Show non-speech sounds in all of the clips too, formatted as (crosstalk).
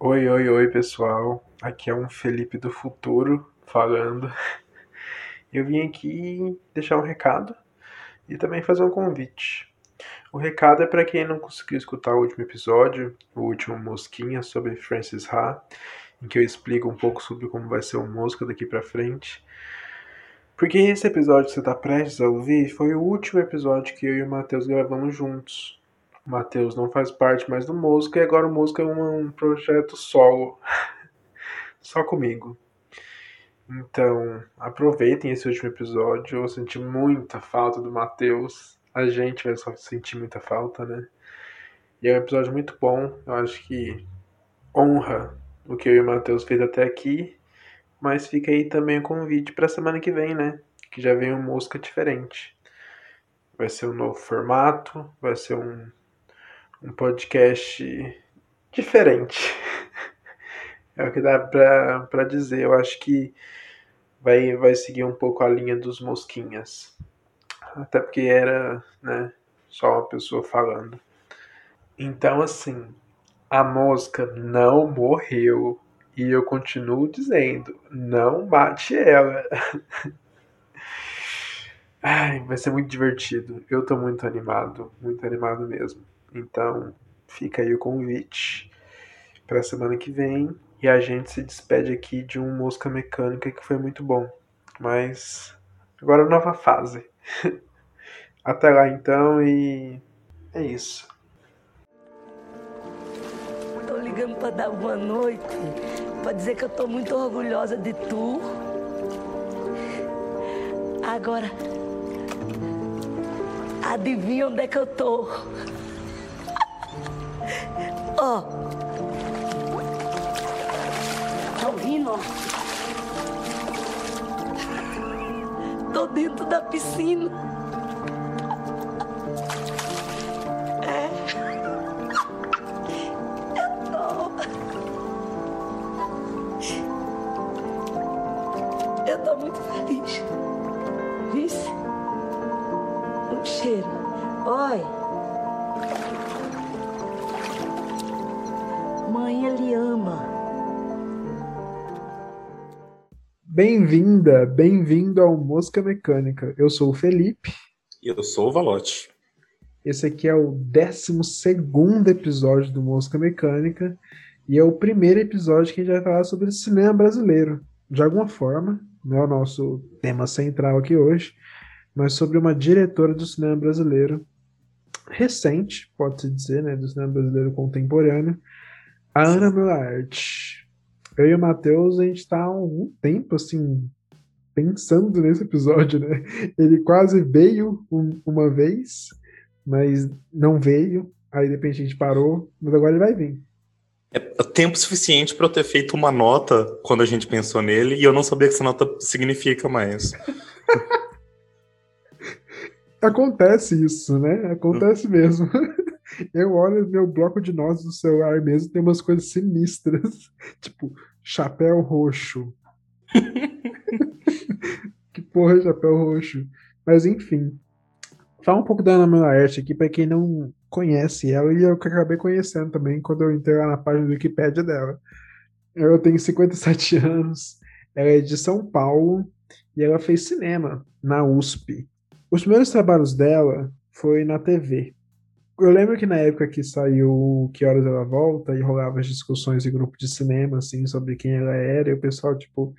Oi, oi, oi, pessoal. Aqui é um Felipe do futuro falando. Eu vim aqui deixar um recado e também fazer um convite. O recado é para quem não conseguiu escutar o último episódio, o último Mosquinha sobre Francis Ha, em que eu explico um pouco sobre como vai ser o Mosca daqui para frente. Porque esse episódio que você está prestes a ouvir foi o último episódio que eu e o Matheus gravamos juntos. Matheus não faz parte mais do Mosca e agora o Mosca é um, projeto solo. (laughs) Só comigo. Então, aproveitem esse último episódio. Eu senti muita falta do Matheus. A gente vai só sentir muita falta, né? E é um episódio muito bom. Eu acho que honra o que eu e o Matheus fez até aqui. Mas fica aí também o convite para semana que vem, né? Que já vem um Mosca diferente. Vai ser um novo formato, vai ser um um podcast diferente. É o que dá pra dizer. Eu acho que vai, vai seguir um pouco a linha dos mosquinhas. Até porque era, né, só uma pessoa falando. Então, assim, a mosca não morreu. E eu continuo dizendo, não bate ela. (laughs) Ai, vai ser muito divertido. Eu tô muito animado, muito animado mesmo. Então, fica aí o convite para a semana que vem e a gente se despede aqui de um Mosca Mecânica que foi muito bom. Mas agora nova fase. (laughs) Até lá então e é isso. Tô ligando para dar boa noite, para dizer que eu tô muito orgulhosa de tu. Agora, adivinha onde é que eu tô? Ó. Tá ouvindo? Tô dentro da piscina. Bem-vinda, bem-vindo ao Mosca Mecânica. Eu sou o Felipe. E eu sou o Valote. Esse aqui é o 12 episódio do Mosca Mecânica e é o primeiro episódio que a gente vai falar sobre cinema brasileiro. De alguma forma, não é o nosso tema central aqui hoje, mas sobre uma diretora do cinema brasileiro recente, pode-se dizer, né, do cinema brasileiro contemporâneo, a Ana Milart. Eu e o Matheus, a gente tá há algum tempo, assim, pensando nesse episódio, né? Ele quase veio um, uma vez, mas não veio. Aí, de repente, a gente parou, mas agora ele vai vir. É tempo suficiente para eu ter feito uma nota quando a gente pensou nele e eu não sabia que essa nota significa mais. (laughs) Acontece isso, né? Acontece mesmo. (laughs) Eu olho meu bloco de notas do celular mesmo, tem umas coisas sinistras. (laughs) Tipo, chapéu roxo. (laughs) que porra é chapéu roxo? Mas enfim. Fala um pouco da Ana Melaerte aqui, para quem não conhece ela, e eu que acabei conhecendo também quando eu entrei lá na página do Wikipedia dela. Eu tenho 57 (laughs) anos, ela é de São Paulo e ela fez cinema na USP. Os primeiros trabalhos dela foi na TV. Eu lembro que na época que saiu Que Horas Ela Volta e rolava as discussões em grupo de cinema, assim, sobre quem ela era, e o pessoal, tipo,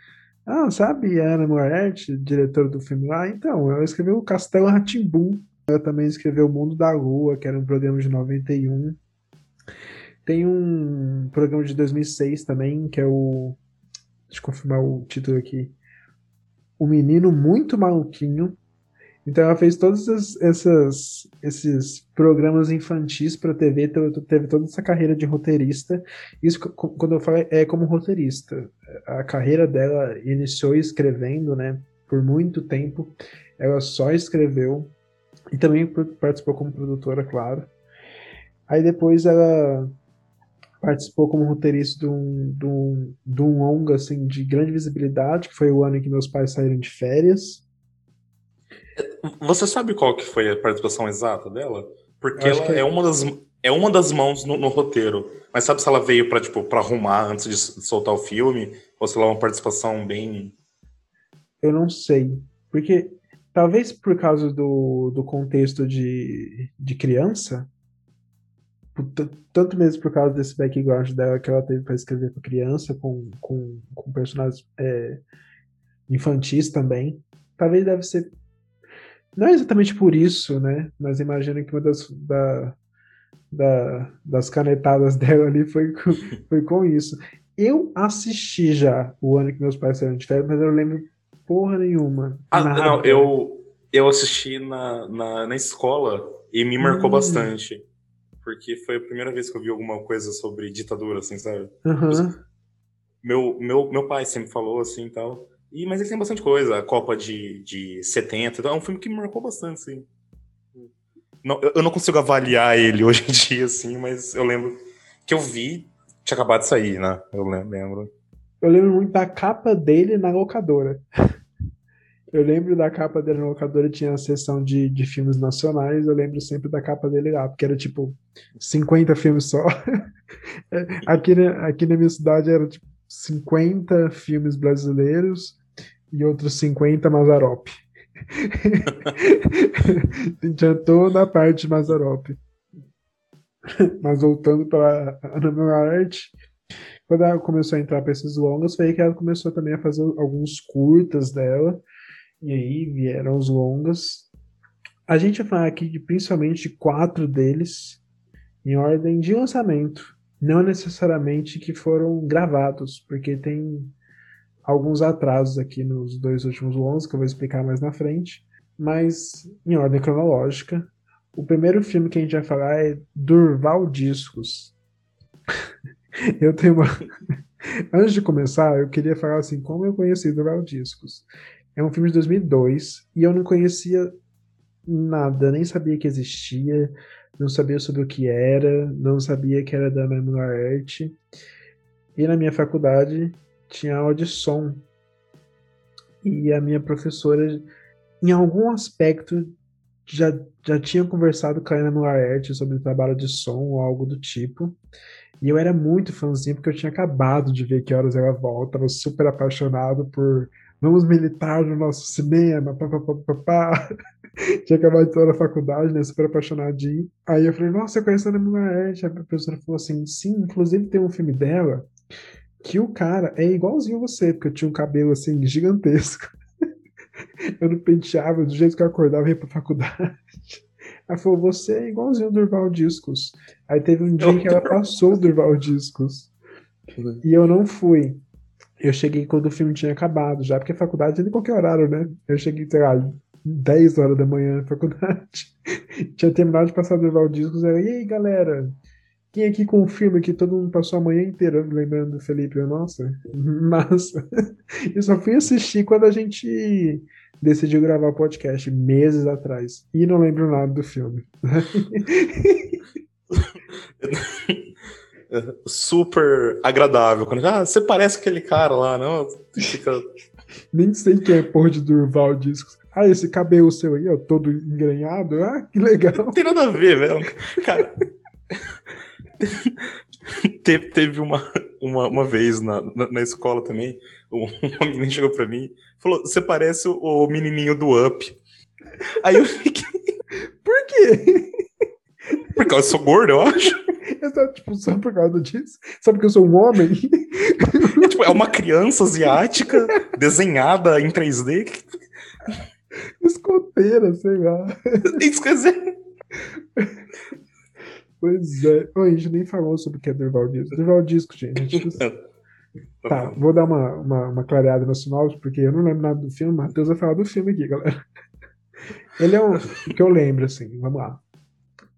ah, sabe a Ana Moretti, diretora do filme lá? Então, ela escreveu o Castelo Ratimbum. Ela também escreveu O Mundo da Lua, que era um programa de 91. Tem um programa de 2006 também, que é o. Deixa eu confirmar o título aqui. O Menino Muito Maluquinho, então ela fez todos essas, esses programas infantis para TV, então teve toda essa carreira de roteirista. Isso, quando eu falo, é como roteirista. A carreira dela iniciou escrevendo, né? Por muito tempo. Ela só escreveu e também participou como produtora, claro. Aí depois ela participou como roteirista de um, de um, de um longa assim, de grande visibilidade, que foi o ano em que meus pais saíram de férias. Você sabe qual que foi a participação exata dela? Porque ela é... é... uma das é uma das mãos no, no, roteiro. Mas sabe se ela veio pra, tipo, pra arrumar antes de soltar o filme? Ou se ela é uma participação bem. Eu não sei. Porque talvez por causa do, do contexto de, de criança, tanto mesmo por causa desse background dela que ela teve para escrever para criança, com, com, com personagens é, infantis também. Talvez deve ser. Não é exatamente por isso, né? Mas imagino que uma das, da, da, das canetadas (laughs) dela ali foi com, foi com isso. Eu assisti já o ano que meus pais saíram de férias, mas eu não lembro porra nenhuma. Ah, não, eu, eu assisti na, na, na escola e me marcou hum. bastante porque foi a primeira vez que eu vi alguma coisa sobre ditadura, assim, sabe? Uhum. Meu, meu, meu pai sempre falou assim e tal. E, mas ele tem bastante coisa, a Copa de, de 70, então é um filme que me marcou bastante, assim. Não, eu não consigo avaliar ele (laughs) hoje em dia, assim, mas eu lembro que eu vi, tinha acabado de sair, né? Eu lembro. Eu lembro muito da capa dele na locadora. (laughs) Eu lembro da capa dele na locadora, tinha a seção de, de filmes nacionais, eu lembro sempre da capa dele lá, porque era tipo 50 filmes só. (laughs) aqui, aqui na minha cidade era tipo 50 filmes brasileiros e outros 50 Mazarop. (laughs) tinha toda a parte de Mazarop. Mas voltando para a Ana Arte, quando ela começou a entrar para esses longas, foi aí que ela começou também a fazer alguns curtas dela. E aí vieram os longas. A gente vai falar aqui de principalmente quatro deles em ordem de lançamento. Não necessariamente que foram gravados, porque tem alguns atrasos aqui nos dois últimos longas que eu vou explicar mais na frente. Mas em ordem cronológica. O primeiro filme que a gente vai falar é Durval Discos. (laughs) eu tenho uma. (laughs) Antes de começar, eu queria falar assim, como eu conheci Durval Discos. É um filme de 2002 e eu não conhecia nada, nem sabia que existia, não sabia sobre o que era, não sabia que era da Memoir Art. E na minha faculdade tinha aula de som. E a minha professora, em algum aspecto, já, já tinha conversado com a Ana Art sobre trabalho de som ou algo do tipo. E eu era muito fãzinho porque eu tinha acabado de ver que horas ela volta, estava super apaixonado por vamos militar no nosso cinema, papapá. (laughs) Tinha acabado de estar na faculdade, né? Super apaixonadinho. Aí eu falei, nossa, eu conheço a Ana Moraes. A professora falou assim, sim, inclusive tem um filme dela que o cara é igualzinho a você, porque eu tinha um cabelo assim gigantesco. (laughs) eu não penteava do jeito que eu acordava e ia pra faculdade. Ela falou, você é igualzinho o Durval Discos. Aí teve um dia que ela passou o Durval Discos. E eu não fui eu cheguei quando o filme tinha acabado já, porque a faculdade é de qualquer horário, né? Eu cheguei, sei lá, 10 horas da manhã na faculdade. (laughs) tinha terminado de passar do Valdiscos, era, e aí, galera? Quem aqui com o filme que todo mundo passou a manhã inteira lembrando do Felipe? Nossa, (laughs) massa. (laughs) Eu só fui assistir quando a gente decidiu gravar o podcast, meses atrás. E não lembro nada do filme. super agradável. Quando, ah, você parece aquele cara lá, não? Fica... Nem sei quem é porra de Durval Discos. Ah, esse cabelo seu aí, ó, todo engrenhado. Ah, que legal. Não tem nada a ver, velho. Cara. teve, teve uma, uma, uma vez na, na, na, escola também, uma menina chegou pra mim falou: Você parece o, o menininho do Up. Aí eu fiquei. Por quê? Porque eu sou gordo, eu acho. Exato, tipo, só por causa disso. Só porque eu sou um homem. É, tipo, é uma criança asiática desenhada em 3D. (laughs) Escoteira, sei lá. (laughs) Dizer. Pois é. a gente nem falou sobre o que é Durval Disco. Durval Disco, gente. Tá, vou dar uma, uma, uma clareada no sinopse, porque eu não lembro nada do filme. Matheus vai falar do filme aqui, galera. Ele é um. O que eu lembro, assim, vamos lá.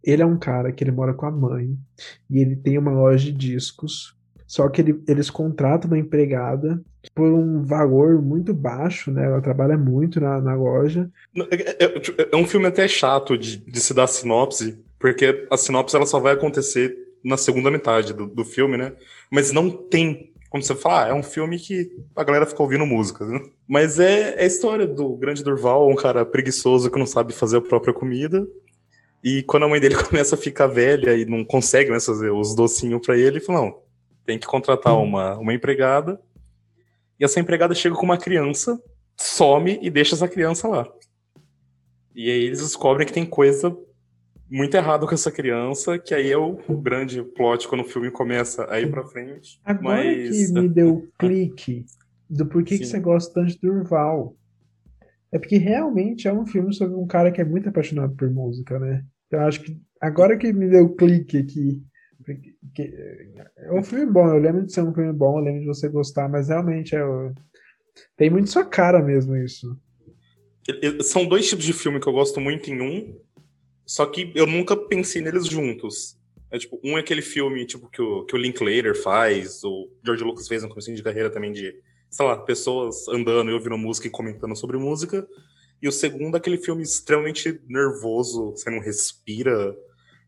Ele é um cara que ele mora com a mãe e ele tem uma loja de discos. Só que ele, eles contratam uma empregada por um valor muito baixo, né? Ela trabalha muito na, na loja. É, é, é, um filme até chato de, de se dar sinopse, porque a sinopse ela só vai acontecer na segunda metade do, do filme, né? Mas não tem como você fala, ah, é um filme que a galera fica ouvindo música, né? Mas é, é a história do grande Durval, um cara preguiçoso que não sabe fazer a própria comida, E quando a mãe dele (laughs) começa a ficar velha e não consegue mais fazer os docinhos para ele, ele fala, não, tem que contratar uma, uma empregada. E essa empregada chega com uma criança, some e deixa essa criança lá. E aí eles descobrem que tem coisa muito errada com essa criança, que aí é o, o grande plot quando o filme começa a ir pra frente. Agora mas... que me (laughs) deu clique do porquê que você gosta tanto de Durval. É porque realmente é um filme sobre um cara que é muito apaixonado por música, né? Então acho que agora que me deu clique aqui. Que, é um filme bom, eu lembro de ser um filme bom, eu lembro de você gostar, mas realmente é, tem muito sua cara mesmo isso. São dois tipos de filme que eu gosto muito em um, só que eu nunca pensei neles juntos. É, tipo, um é aquele filme tipo, que, o, que o Linklater faz, o George Lucas fez no começo de carreira também de, sei lá, pessoas andando e ouvindo música e comentando sobre música. E o segundo é aquele filme extremamente nervoso, você não respira.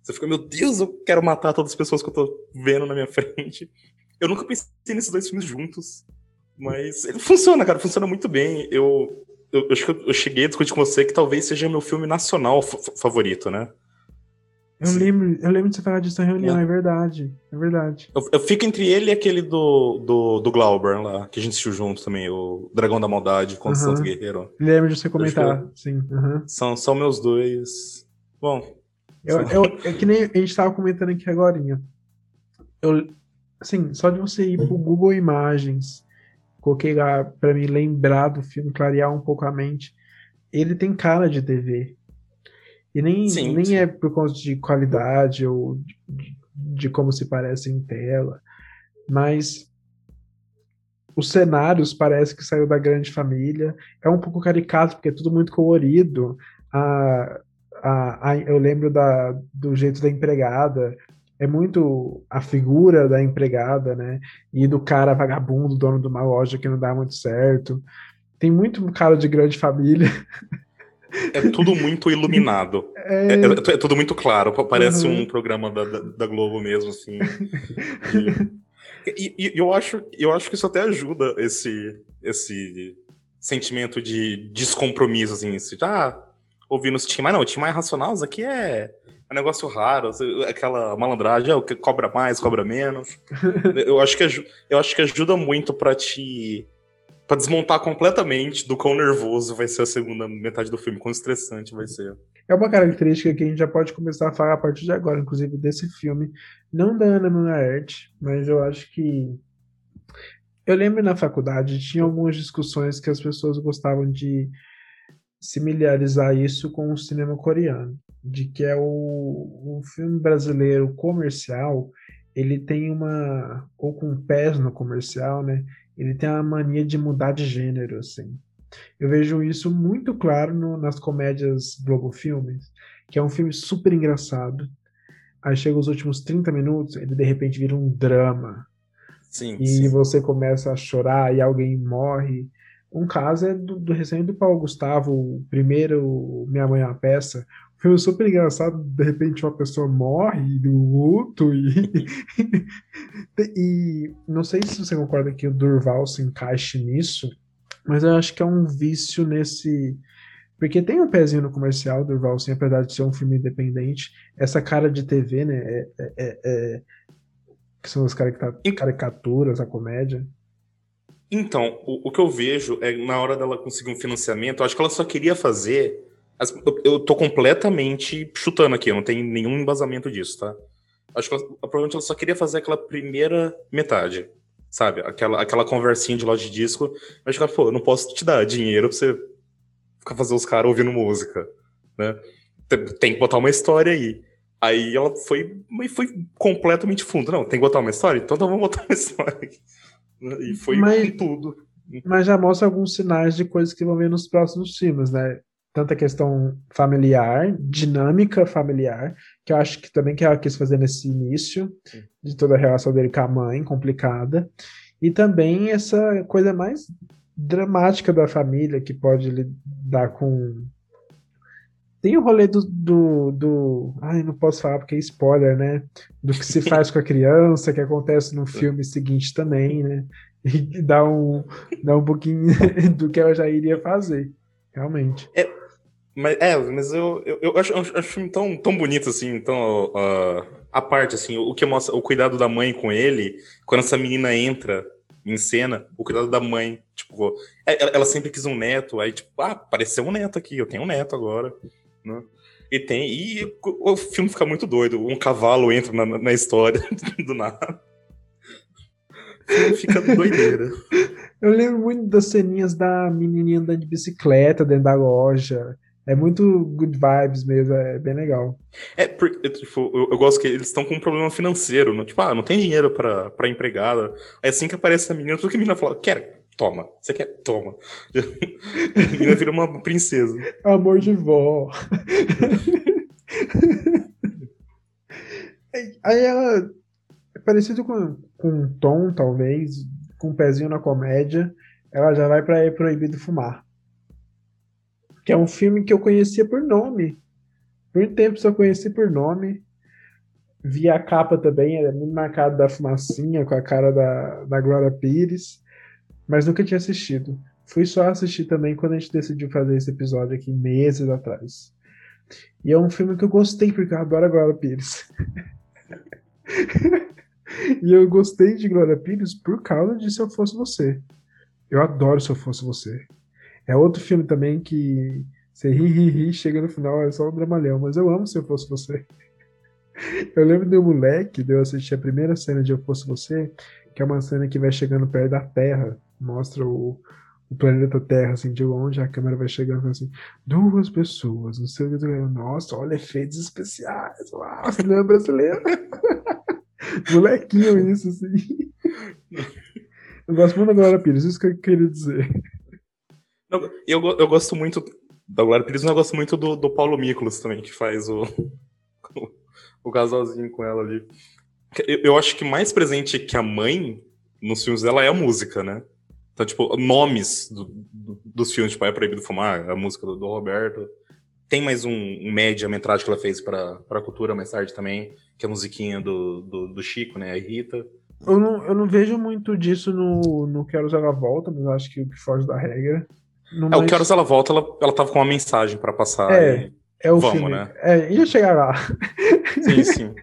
Você fica, meu Deus, eu quero matar todas as pessoas que eu tô vendo na minha frente. Eu nunca pensei nesses dois filmes juntos. Mas ele funciona, cara, funciona muito bem. Eu, eu, acho que eu cheguei a discutir com você que talvez seja meu filme nacional favorito, né? Eu lembro, eu lembro de você falar disso na reunião, é, é verdade. É verdade. Eu, eu, fico entre ele e aquele do, do, do Glauber lá, que a gente assistiu junto também, o Dragão da Maldade com o Santo Guerreiro. Lembro de você comentar, sim. São, são meus dois. Bom. Eu, eu, é que nem a gente tava comentando aqui agora. Eu, assim, só de você ir pro Google Imagens coloquei lá para me lembrar do filme, clarear um pouco a mente. Ele tem cara de TV. E nem, sim, nem sim. é por conta de qualidade ou de, de, como se parece em tela, mas os cenários parece que saiu da grande família. É um pouco caricato, porque é tudo muito colorido. A, a, a, eu lembro da, do jeito da empregada, é muito a figura da empregada, né? E do cara vagabundo, dono de uma loja que não dá muito certo. Tem muito cara de grande família. É tudo muito iluminado. É, é, é, é tudo muito claro. Parece uhum. um programa da, da, da, Globo mesmo, assim. (laughs) E, e, e, eu, acho, eu acho que isso até ajuda esse, esse sentimento de descompromisso, assim. Esse, ah, ouvindo esse Tim Maia. Não, o Tim Maia Racional, isso aqui é um negócio raro, aquela malandragem, é o que cobra mais, cobra menos. (laughs) eu, acho que, eu acho que ajuda muito para te. para desmontar completamente do quão nervoso vai ser a segunda metade do filme, quão estressante vai ser. É uma característica que a gente já pode começar a falar a partir de agora, inclusive desse filme. Não da Ana Monaert, mas eu acho que. Eu lembro na faculdade, tinha algumas discussões que as pessoas gostavam de similarizar isso com o cinema coreano de que é o, o filme brasileiro comercial, ele tem uma, ou com pés no comercial, né? Ele tem a mania de mudar de gênero, assim. Eu vejo isso muito claro no, nas comédias Globo Filmes, que é um filme super engraçado. Aí chega os últimos 30 minutos, ele de repente vira um drama. Sim, e sim. você começa a chorar e alguém morre. Um caso é do, do recente do Paulo Gustavo, o primeiro Minha Mãe é uma Peça, filme super engraçado, de repente uma pessoa morre do luto e... (laughs) e não sei se você concorda que o Durval se encaixe nisso, mas eu acho que é um vício nesse... Porque tem um pezinho no comercial, Durval, sim, apesar de ser um filme independente, essa cara de TV, né, é, é, é, é que são as caricaturas, a comédia. Então, o, o, que eu vejo é na hora dela conseguir um financiamento, eu acho que ela só queria fazer eu tô completamente chutando aqui, eu não tenho nenhum embasamento disso, tá? Acho que ela, provavelmente ela só queria fazer aquela primeira metade, sabe? Aquela, aquela conversinha de loja de disco. Mas ela, pô, eu não posso te dar dinheiro pra você ficar fazer os caras ouvindo música, né? Tem, tem, que botar uma história aí. Aí ela foi, foi completamente fundo. Não, tem que botar uma história? Então, então vamos botar uma história. E foi mas, tudo. Mas já mostra alguns sinais de coisas que vão ver nos próximos filmes, né? tanta questão familiar, dinâmica familiar, que eu acho que também que ela quis fazer nesse início, de toda a relação dele com a mãe, complicada, e também essa coisa mais dramática da família, que pode lidar com. Tem o rolê do, do, do. Ai, não posso falar porque é spoiler, né? Do que se faz com a criança, que acontece no (laughs) filme seguinte também, né? E dá um, dá um pouquinho (laughs) do que ela já iria fazer, realmente. É, Mas, é, mas eu, eu, eu acho, eu acho o filme tão, tão bonito, assim, então, uh, a parte, assim, o que mostra o cuidado da mãe com ele, quando essa menina entra em cena, o cuidado da mãe, tipo, é, ela sempre quis um neto, aí, tipo, ah, apareceu um neto aqui, eu tenho um neto agora, né? E tem, e o filme fica muito doido, um cavalo entra na, na história (laughs) do nada. O filme fica (laughs) doideira. Eu lembro muito das ceninhas da menininha andando de bicicleta dentro da loja. É muito good vibes mesmo, é bem legal. É, porque, tipo, eu, eu gosto que eles estão com um problema financeiro, não, tipo, ah, não tem dinheiro pra, pra empregada. Aí assim que aparece a menina, tudo que a menina fala, quer, toma. Você quer? Toma. (laughs) a vira uma princesa. Amor de vó. Aí ela é parecido com, com um tom, talvez, com um pezinho na comédia. Ela já vai pra É Proibido Fumar que é um filme que eu conhecia por nome. Por tempo só conheci por nome. Vi a capa também, era muito marcado da fumacinha, com a cara da, da Glória Pires, mas nunca tinha assistido. Fui só assistir também quando a gente decidiu fazer esse episódio aqui, meses atrás. E é um filme que eu gostei, porque eu adoro a Glória Pires. (laughs) e eu gostei de Glória Pires por causa de Se Eu Fosse Você. Eu adoro Se Eu Fosse Você. É outro filme também que você ri, ri, ri, chega no final, é só um dramalhão, mas eu amo Se Eu Fosse Você. (laughs) Eu lembro um moleque, de eu assistir a primeira cena de Eu Fosse Você, que é uma cena que vai chegando perto da Terra, mostra o, o planeta Terra, assim, de longe, a câmera vai chegando assim, duas pessoas, não sei o que, nossa, olha, efeitos especiais, uau, cinema brasileiro. (laughs) Molequinho isso, assim. Eu gosto muito da Glória Pires, isso que eu queria dizer. Eu, eu gosto muito da Glória Pires, mas eu gosto muito do, do Paulo Miklos também, que faz o, o, (laughs) o casalzinho com ela ali. Eu, eu, acho que mais presente que a mãe nos filmes dela é a música, né? Então, tipo, nomes do, do, dos filmes, tipo, É Proibido Fumar, a música do, do Roberto. Tem mais um, um média-metragem que ela fez para a cultura mais tarde também, que é a musiquinha do, do, do Chico, né? A Rita. Eu não, eu não vejo muito disso no, no Quero Usar a Volta, mas acho que o que foge da regra. É, o Que Horas Ela Volta, ela, ela tava com uma mensagem para passar. É, é o Vamos, filme. né? É, ia chegar lá. Sim, sim.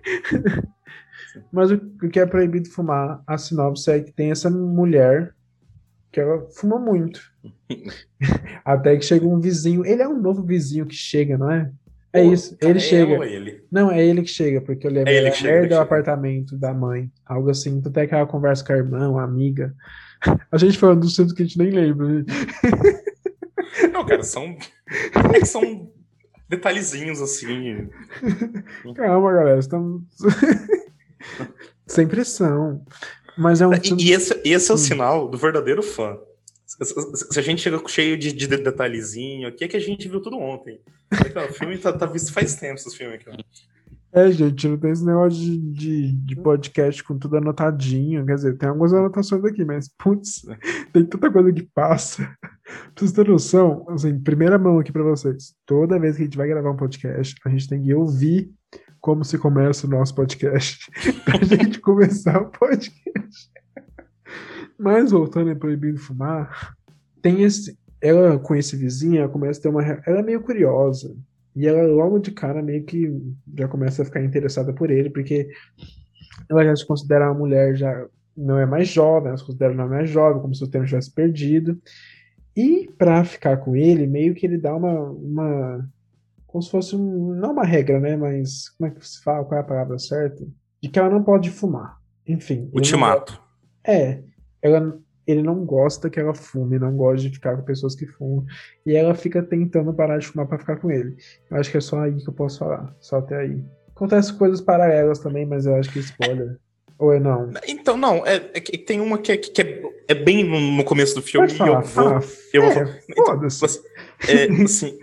(laughs) Mas o, o que é proibido fumar, a sinopse é que tem essa mulher que ela fuma muito. (laughs) Até que chega um vizinho. Ele é um novo vizinho que chega, não é? É Pô, isso, ele é chega. Ele? Não, é ele que chega, porque eu lembro é ele que chega, do apartamento da mãe. Algo assim. Até que ela conversa com a irmã, uma amiga. (laughs) A gente falando do centro que a gente nem lembra. (laughs) Não, cara, são. É que são detalhezinhos assim. Calma, galera, estamos. Sem pressão. Mas é um. E, esse, esse é o hum. sinal do verdadeiro fã. Se a gente chega cheio de, de detalhezinho aqui, é que a gente viu tudo ontem. o filme tá, tá visto faz tempo, esse filme aqui. É, gente, não tem esse negócio de, de, de, podcast com tudo anotadinho. Quer dizer, tem algumas anotações aqui, mas, putz, tem tanta coisa que passa. (laughs) Pra vocês terem noção, assim, primeira mão aqui pra vocês. Toda vez que a gente vai gravar um podcast, a gente tem que ouvir como se começa o nosso podcast. (laughs) pra gente começar o podcast. Mas, voltando a Proibido Fumar, tem esse. Ela com esse vizinho, ela começa a ter uma. Ela é meio curiosa. E ela logo de cara meio que já começa a ficar interessada por ele, porque ela já se considera uma mulher já não é mais jovem, ela se considera não é mais jovem, como se o tempo tivesse perdido. E para ficar com ele, meio que ele dá uma, uma como se fosse um, não uma regra, né, mas como é que se fala, qual é a palavra certa? De que ela não pode fumar. Enfim. Ultimato. É, ela ele não gosta que ela fume, não gosta de ficar com pessoas que fumam. E ela fica tentando parar de fumar para ficar com ele. Eu acho que é só aí que eu posso falar. Só até aí. Acontece coisas paralelas também, mas eu acho que é spoiler. Ou é não? Então, não, é, é tem uma que é, que é, é bem no, começo do filme e eu vou. Ah, eu é, vou então, assim, é, assim,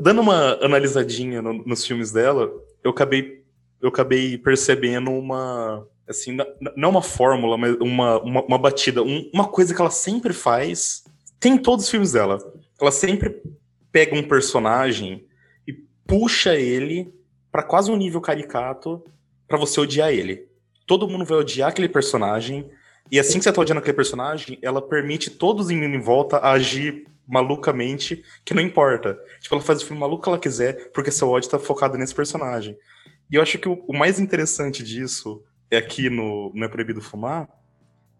dando uma analisadinha no, nos filmes dela, eu acabei, eu acabei percebendo uma assim, não uma fórmula, mas uma, uma, uma batida, um, uma coisa que ela sempre faz, tem em todos os filmes dela. Ela sempre pega um personagem e puxa ele para quase um nível caricato para você odiar ele. Todo mundo vai odiar aquele personagem, e assim que você tá odiando aquele personagem, ela permite todos em volta agir malucamente que não importa. Tipo, ela faz o filme maluco que ela quiser, porque seu ódio tá focado nesse personagem. E eu acho que o, o mais interessante disso é aqui no Não é Proibido Fumar,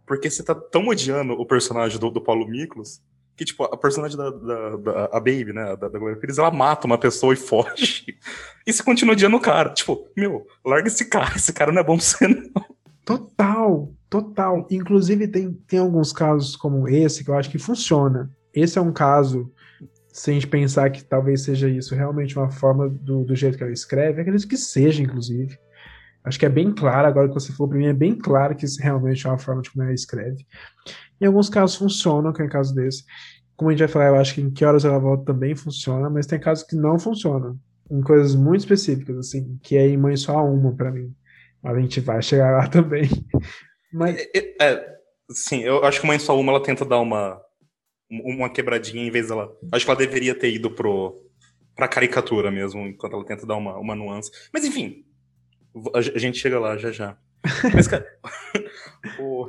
porque você tá tão odiando o personagem do, do Paulo Miklos que, tipo, a personagem da, da, da a Baby, né, da, da Glória Pires, ela mata uma pessoa e (laughs) foge. E você continua odiando o cara. Tipo, meu, larga esse cara, esse cara não é bom pra você, não. Total, total. Inclusive, tem, tem alguns casos como esse que eu acho que funciona. Esse é um caso, sem a gente pensar que talvez seja isso realmente uma forma do, do jeito que ela escreve, acredito que seja, inclusive. Acho que é bem claro, agora que você falou para mim, é bem claro que isso realmente é uma forma de como ela escreve. Em alguns casos funcionam, que é o caso desse. Como a gente vai falar, eu acho que em que horas ela volta também funciona, mas tem casos que não funcionam. Em coisas muito específicas, assim, que é em Mãe Só Uma para mim. Mas a gente vai chegar lá (laughs) também. Mas... É, é, sim, eu acho que Mãe Só Uma ela tenta dar uma, uma quebradinha em vez dela. Acho que ela deveria ter ido pro, pra caricatura mesmo, enquanto ela tenta dar uma, uma nuance. Mas enfim, a gente chega lá já já. (laughs) Mas, cara, (laughs) o,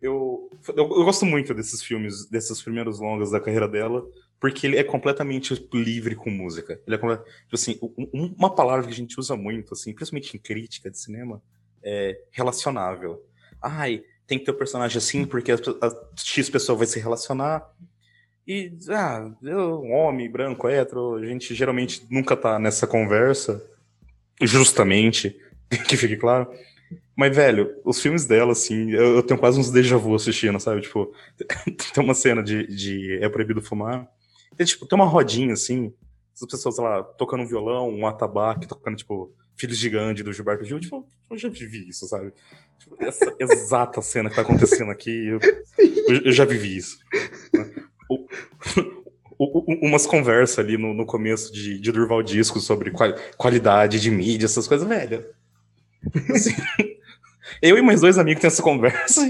eu, eu, eu, gosto muito desses filmes, desses primeiros longas da carreira dela, porque ele é completamente livre com música. Ele é tipo assim, uma palavra que a gente usa muito, assim, principalmente em crítica de cinema, é relacionável. Ai, tem que ter o um personagem assim porque a, a X pessoa vai se relacionar. E, ah, eu, um homem branco, hétero, a gente geralmente nunca tá nessa conversa, justamente, (laughs) que fique claro. Mas, velho, os filmes dela, assim, eu, eu tenho quase uns déjà vu assistindo, sabe? Tipo, (laughs) tem uma cena de, de É Proibido Fumar. Tem, tipo, tem uma rodinha, assim, as pessoas, lá, tocando um violão, um atabaque, tocando, tipo, Filhos de Gandhi, do Gilberto Gil. Tipo, eu já vivi isso, sabe? Tipo, essa (laughs) exata cena que tá acontecendo aqui, eu, eu já vivi isso. O, o, umas conversas ali no, no começo de, de Durval Disco sobre qual, qualidade de mídia, essas coisas, velho. Assim, (laughs) eu e mais dois amigos temos essa conversa.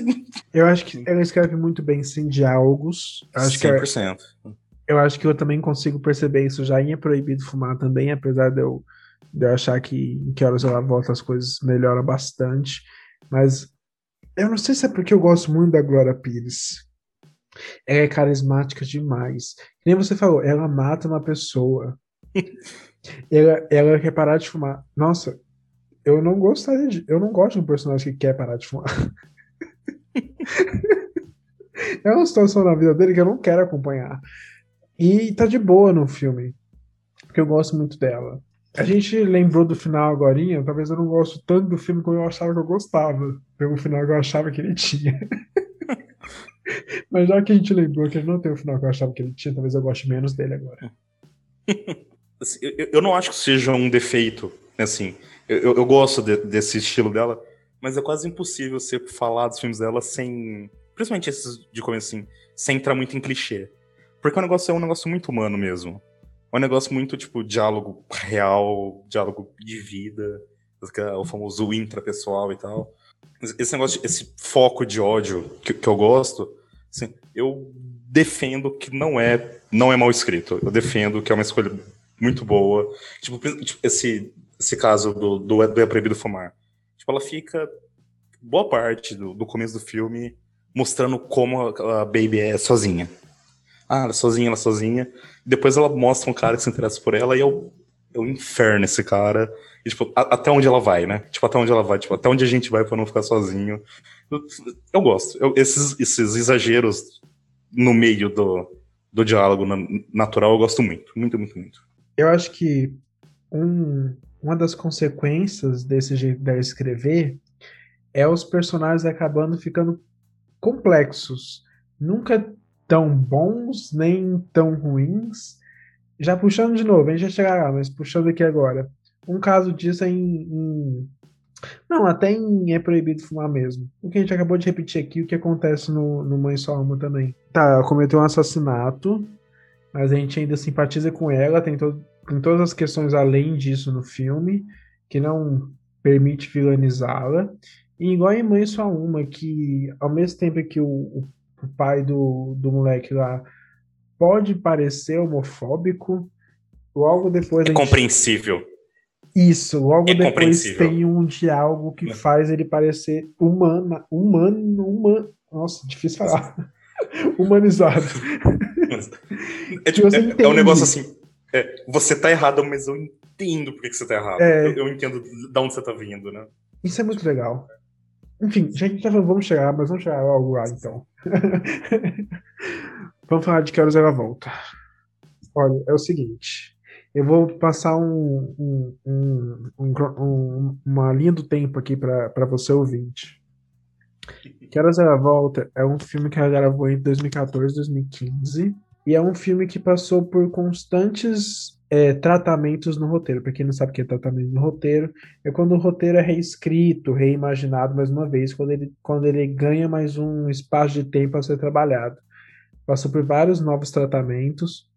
Eu acho que ela escreve muito bem sem diálogos. Eu acho 100%. Que eu, eu acho que eu também consigo perceber isso já em É Proibido Fumar também, apesar de eu, de eu achar que em que horas ela volta as coisas melhora bastante. Mas eu não sei se é porque eu gosto muito da Glória Pires. Ela é carismática demais. nem você falou, ela mata uma pessoa. (laughs) ela, ela quer parar de fumar. Nossa, eu não gostaria de. Eu não gosto de um personagem que quer parar de fumar. (laughs) é uma situação na vida dele que eu não quero acompanhar. E tá de boa no filme. Porque eu gosto muito dela. A gente lembrou do final agora, talvez eu não gosto tanto do filme como eu achava que eu gostava. Pelo final que eu achava que ele tinha. (laughs) Mas já que a gente lembrou que ele não tem o final que eu achava que ele tinha, talvez eu goste menos dele agora. (laughs) Assim, eu, não acho que seja um defeito, assim. Eu, eu gosto de, desse estilo dela, mas é quase impossível você falar dos filmes dela sem. Principalmente esses de começo assim, sem entrar muito em clichê. Porque o negócio é um negócio muito humano mesmo. É um negócio muito, tipo, diálogo real, diálogo de vida, é o famoso intrapessoal e tal. Esse negócio, esse foco de ódio que, que eu gosto, assim, eu defendo que não é, não é mal escrito. Eu defendo que é uma escolha muito boa. Tipo, tipo esse esse caso do, do, do É Proibido Fumar. Tipo, ela fica boa parte do, do começo do filme mostrando como a, a Baby é sozinha. Ah, ela é sozinha, ela é sozinha. Depois ela mostra um cara que se interessa por ela e é o, é o inferno esse cara. E, tipo, a, até onde ela vai, né? Tipo, até onde ela vai, tipo, até onde a gente vai para não ficar sozinho. Eu, eu gosto. Eu, esses, esses exageros no meio do, do diálogo natural eu gosto muito. Muito, muito, muito. Eu acho que um, uma das consequências desse jeito dela escrever é os personagens acabando ficando complexos, nunca tão bons nem tão ruins. Já puxando de novo, a gente já chegará, mas puxando aqui agora. Um caso disso é em, em, Não, até em É Proibido Fumar mesmo. O que a gente acabou de repetir aqui, o que acontece no, no Mãe Só Alma também. Tá, ela cometeu um assassinato, mas a gente ainda simpatiza com ela, tem todo, tem todas as questões além disso no filme, que não permite vilanizá-la. E igual em Mãe Só Uma, que ao mesmo tempo que o, o, o pai do, do moleque lá pode parecer homofóbico, logo depois. É gente... compreensível. Isso, logo é depois tem um diálogo que é. faz ele parecer humana, humano, humano. Nossa, difícil falar. (laughs) Humanizado. É, tipo, é, é, um negócio assim. É, você tá errado, mas eu entendo por que você tá errado. É. Eu, eu, entendo de onde você tá vindo, né? Isso é muito legal. Enfim, já vamos chegar, mas vamos chegar logo lá então. (laughs) vamos falar de que horas ela volta. Olha, é o seguinte. Eu vou passar um, um, um, um uma linha do tempo aqui para você ouvinte. Que Horas Ela Volta é um filme que ela gravou entre 2014 e 2015. E é um filme que passou por constantes é, tratamentos no roteiro. Para quem não sabe o que é tratamento no roteiro, é quando o roteiro é reescrito, reimaginado mais uma vez, quando ele, quando ele ganha mais um espaço de tempo a ser trabalhado. Passou por vários novos tratamentos,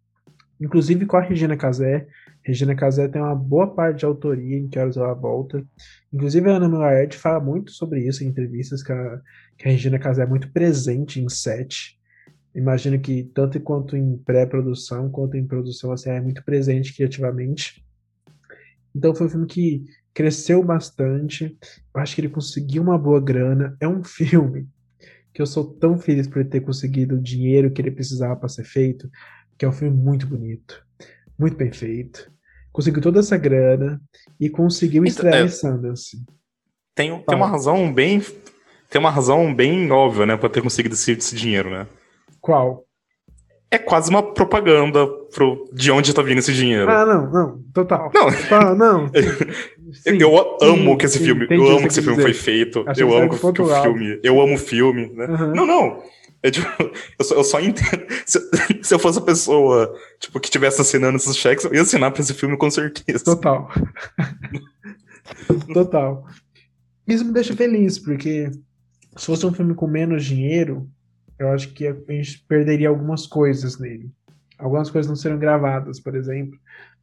inclusive com a Regina Casé. Regina Casé tem uma boa parte de autoria em Que Horas Ela Volta. Inclusive a Ana Mulaerte fala muito sobre isso em entrevistas, que a, que a Regina Casé é muito presente em set. Imagino que tanto quanto em pré-produção, quanto em produção, assim, é muito presente criativamente. Então foi um filme que cresceu bastante. Eu acho que ele conseguiu uma boa grana. É um (laughs) filme que eu sou tão feliz por ele ter conseguido o dinheiro que ele precisava para ser feito, que é um filme muito bonito, muito bem feito conseguiu toda essa grana e conseguiu então, estrear então, é, Sundance. Tem, tem uma razão bem. Tem uma razão bem óbvia, né, para ter conseguido esse, esse, dinheiro, né? Qual? É quase uma propaganda pro, de onde tá vindo esse dinheiro. Ah, não, não, total. Não, total, não. (laughs) Sim, eu amo sim, que esse sim, filme, eu amo que esse filme foi feito, eu amo que, que o filme, eu amo o filme, né? Uhum. Não, não, é, tipo, eu, só, eu só entendo. (laughs) Se, se, eu fosse a pessoa tipo, que estivesse assinando esses cheques, eu ia assinar pra esse filme com certeza. Total. (laughs) Total. Isso me deixa feliz, porque se fosse um filme com menos dinheiro, eu acho que a gente perderia algumas coisas nele. Algumas coisas não seriam gravadas, por exemplo.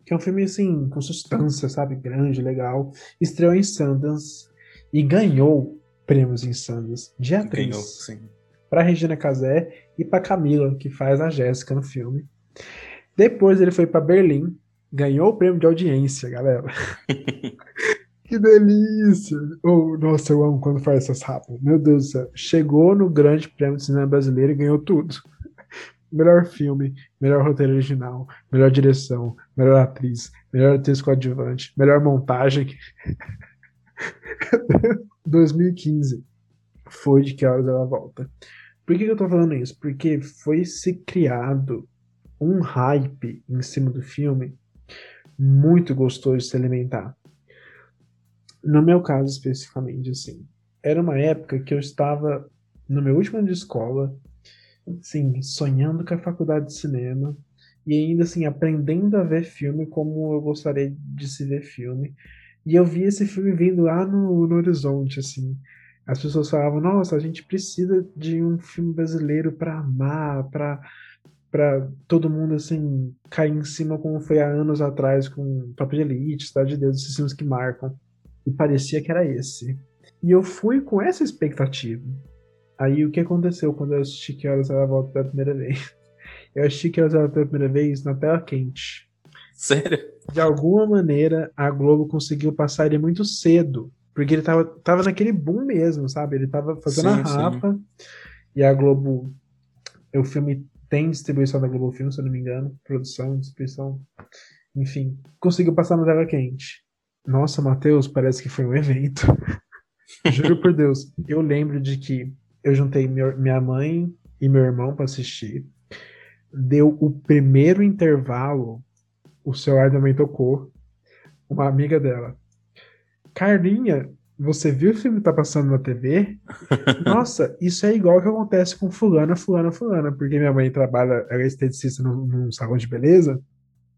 Que é um filme, assim, com substância, sabe? Grande, legal. Estreou em Sundance e ganhou prêmios em Sundance de atriz. Ganhou, sim para Regina Casé e para Camila, que faz a Jéssica no filme. Depois ele foi para Berlim, ganhou o prêmio de audiência, galera. (laughs) que delícia! Oh, nossa, eu amo quando faz essas rápidas. Meu Deus do céu. Chegou no Grande Prêmio de Cinema Brasileiro e ganhou tudo. (laughs) Melhor filme, melhor roteiro original, melhor direção, melhor atriz, melhor atriz coadjuvante, melhor montagem. (laughs) 2015 foi de que horas ela volta. Por que, eu tô falando isso? Porque foi se criado um hype em cima do filme muito gostoso de se alimentar. No meu caso especificamente, assim, era uma época que eu estava no meu último ano de escola, assim, sonhando com a faculdade de cinema e ainda assim aprendendo a ver filme como eu gostaria de se ver filme. E eu vi esse filme vindo lá no, no horizonte, assim as pessoas falavam: nossa, a gente precisa de um filme brasileiro para amar, para para todo mundo assim cair em cima como foi há anos atrás com Papo de Elite, Cidade de Deus, esses filmes que marcam. E parecia que era esse. E eu fui com essa expectativa. Aí o que aconteceu quando eu assisti Que Horas Ela Volta pela primeira vez? Eu assisti Que Horas Ela pela primeira vez na tela quente. Sério? De alguma maneira, a Globo conseguiu passar ele muito cedo porque ele tava, tava naquele boom mesmo, sabe? Ele tava fazendo sim, a rapa. Sim. E a Globo. O filme tem distribuição da Globo Filme, se eu não me engano. Produção, distribuição. Enfim. Conseguiu passar na tela quente. Nossa, Matheus, parece que foi um evento. (laughs) Juro por Deus. Eu lembro de que eu juntei minha mãe e meu irmão para assistir. Deu o primeiro intervalo, o celular também tocou. Uma amiga dela Carlinha, você viu o filme que tá passando na TV? (laughs) Nossa, isso é igual que acontece com fulana, fulana, fulana, porque minha mãe trabalha, ela é esteticista num, num salão de beleza,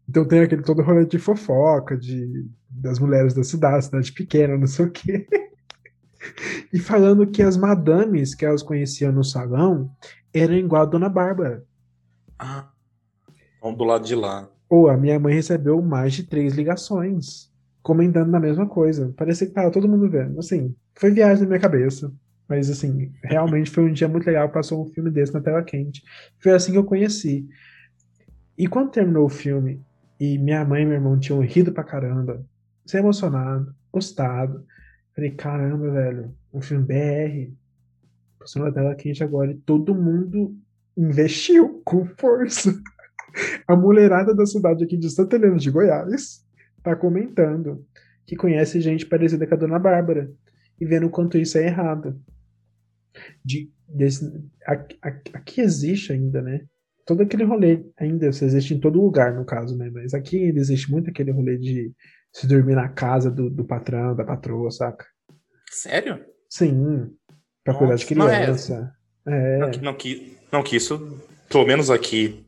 então tem aquele todo rolê de fofoca, de, das mulheres da cidade, cidade pequena, não sei o quê. (laughs) E falando que as madames que elas conheciam no salão eram igual a Dona Bárbara. Ah, vão do lado de lá. Ou a minha mãe recebeu mais de três ligações comentando na mesma coisa. Parecia que tava todo mundo vendo. Assim, foi viagem na minha cabeça. Mas, assim, realmente foi um dia muito legal. Passou um filme desse na tela quente. Foi assim que eu conheci. E quando terminou o filme, e minha mãe e meu irmão tinham rido pra caramba, se emocionado, gostado. Falei, caramba, velho, um filme BR, passou na tela quente agora, e todo mundo investiu com força. A mulherada da cidade aqui de Santa Helena de Goiás tá comentando que conhece gente parecida com a Dona Bárbara e vendo o quanto isso é errado. De, desse, aqui, aqui existe ainda, né? Todo aquele rolê ainda, isso existe em todo lugar, no caso, né? Mas aqui ainda existe muito aquele rolê de se dormir na casa do, do patrão, da patroa, saca? Sério? Sim. Pra cuidar de criança. Não, é. Não, que, não, que, não, que isso, pelo menos aqui,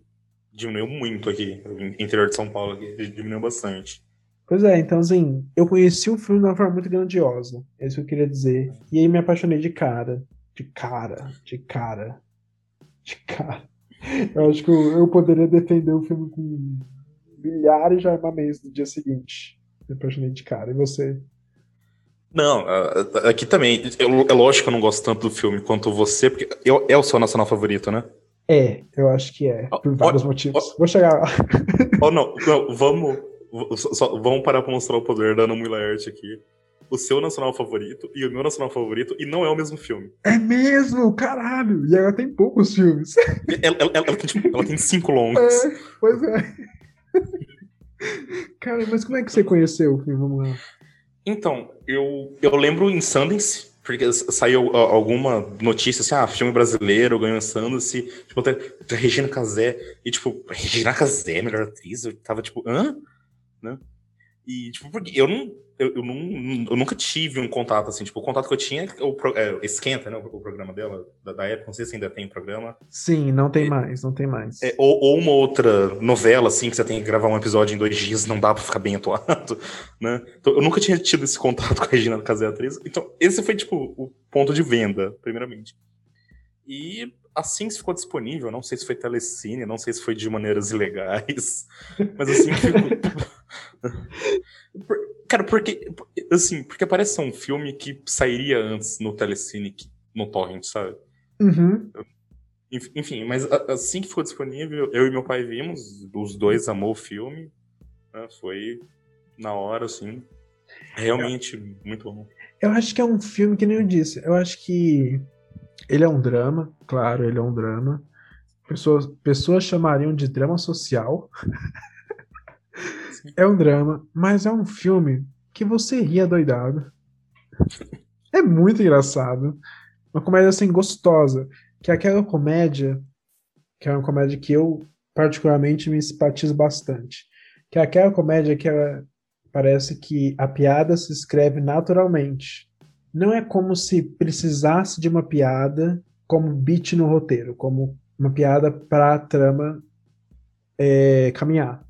diminuiu muito aqui. Interior de São Paulo aqui, diminuiu bastante. Pois é, então assim, eu conheci o filme de uma forma muito grandiosa. É isso que eu queria dizer. E aí me apaixonei de cara. De cara. De cara. De cara. Eu acho que eu, eu poderia defender o filme com milhares de armamentos no dia seguinte. Me apaixonei de cara. E você? Não, aqui também. é lógico que eu não gosto tanto do filme quanto você, porque é o seu nacional favorito, né? É, eu acho que é, por vários oh, motivos. Oh, Vou chegar lá. Oh, não, não vamos, só, vamos parar pra mostrar o poder da Ana Mulher aqui. O seu nacional favorito e o meu nacional favorito, e não é o mesmo filme. É mesmo? Caralho! E ela tem poucos filmes. Ela, ela, ela, tem, tipo, ela tem cinco longos. É, pois é. Cara, mas como é que você conheceu o filme? Vamos lá. Então, eu, eu lembro em Sundance, porque saiu alguma notícia assim, ah, filme brasileiro ganhou Sundance, tipo, até, até Regina Casé, e tipo, Regina Casé, melhor atriz, eu tava tipo, hã? Né? E, tipo, porque eu não, eu, eu, não, eu nunca tive um contato assim. Tipo, o contato que eu tinha é o é, Esquenta, né? O, o programa dela, da, da, época. Não sei se ainda tem programa. Sim, não tem mais, não tem mais. É, ou, ou, uma outra novela, assim, que você tem que gravar um episódio em dois dias, não dá pra ficar bem atuado, (laughs) né? Então, eu nunca tinha tido esse contato (laughs) com a Regina Casé Atriz. Então, esse foi, tipo, o ponto de venda, primeiramente. E assim que ficou disponível, não sei se foi telecine, não sei se foi de maneiras ilegais, (laughs) mas assim que ficou... Cara, porque, assim, porque parece ser um filme que sairia antes no telecine no torrent, sabe? Uhum. Enfim, mas assim que ficou disponível, eu e meu pai vimos, os dois amou o filme, né? foi na hora, assim, realmente muito bom. Eu acho que é um filme que nem eu disse, eu acho que ele é um drama, claro, ele é um drama. Pessoas, pessoas chamariam de drama social. (laughs) (laughs) é um drama, mas é um filme que você ria doidado. É muito engraçado. Uma comédia assim gostosa, que é aquela comédia que é uma comédia que eu particularmente me simpatizo bastante. Que é aquela comédia que ela, parece que a piada se escreve naturalmente não é como se precisasse de uma piada como beat no roteiro, como uma piada para a trama é, caminhar.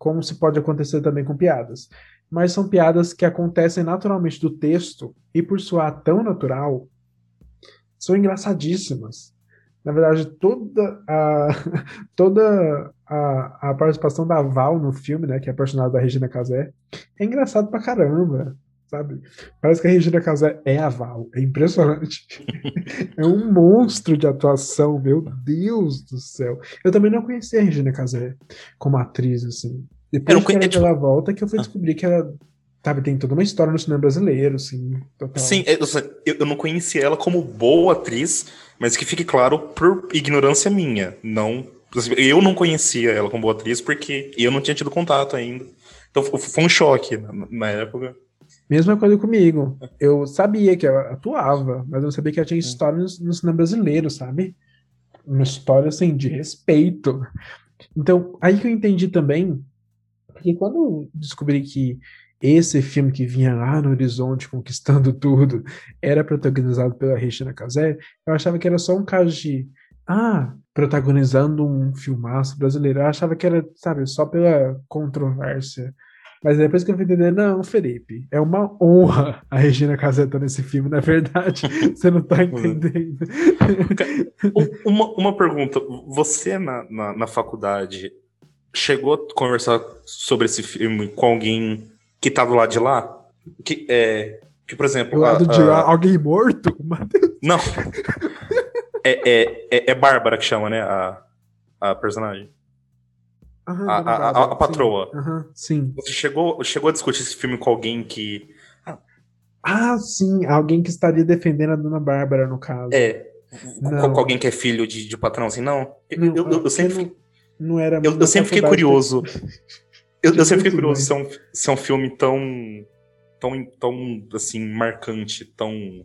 Como se pode acontecer também com piadas. Mas são piadas que acontecem naturalmente do texto e por soar tão natural, são engraçadíssimas. Na verdade, toda a, (laughs) toda a, a participação da Val no filme, né, que é a personagem da Regina Casé, é engraçado pra caramba sabe? Parece que a Regina Casé é a Val. É impressionante. (laughs) é um monstro de atuação, meu Deus do céu. Eu também não conhecia a Regina Casé como atriz, assim. Depois eu que ela, tipo... ela volta, que eu fui ah. descobrir que ela Sabe, tem toda uma história no cinema brasileiro, assim. Total. Sim, eu, eu não conhecia ela como boa atriz, mas que fique claro por ignorância minha. Não. Assim, eu não conhecia ela como boa atriz porque eu não tinha tido contato ainda. Então foi um choque na, na época. Mesma coisa comigo. Eu sabia que ela atuava, mas eu não sabia que ela tinha história no, no cinema brasileiro, sabe? Uma história, assim, de respeito. Então, aí que eu entendi também, porque quando eu descobri que esse filme que vinha lá no horizonte conquistando tudo era protagonizado pela Regina Casé, eu achava que era só um caso de ah, protagonizando um filmaço brasileiro. Eu achava que era, sabe, só pela controvérsia mas depois que eu fui entender, não, Felipe, é uma honra a Regina Casé estar nesse filme, na verdade. (laughs) Você não tá entendendo. uma, uma pergunta. Você na, na, na, faculdade chegou a conversar sobre esse filme com alguém que tá do lado de lá? Que, é, que por exemplo. Do lado a, de lá, alguém morto? Não. É, é, é, é Bárbara que chama, né? A, a personagem. Aham, a, a, a, a, patroa. Sim. Aham, sim. Você chegou, chegou a discutir esse filme com alguém que. Ah, sim, alguém que estaria defendendo a Dona Bárbara, no caso. É. Com, com alguém que é filho de, de patrão, assim, não. Eu, eu, eu, eu sempre. Não, não era eu, eu sempre fiquei curioso. (laughs) Eu, eu sempre fiquei curioso se é, um, se é um filme tão. tão, tão assim, marcante, tão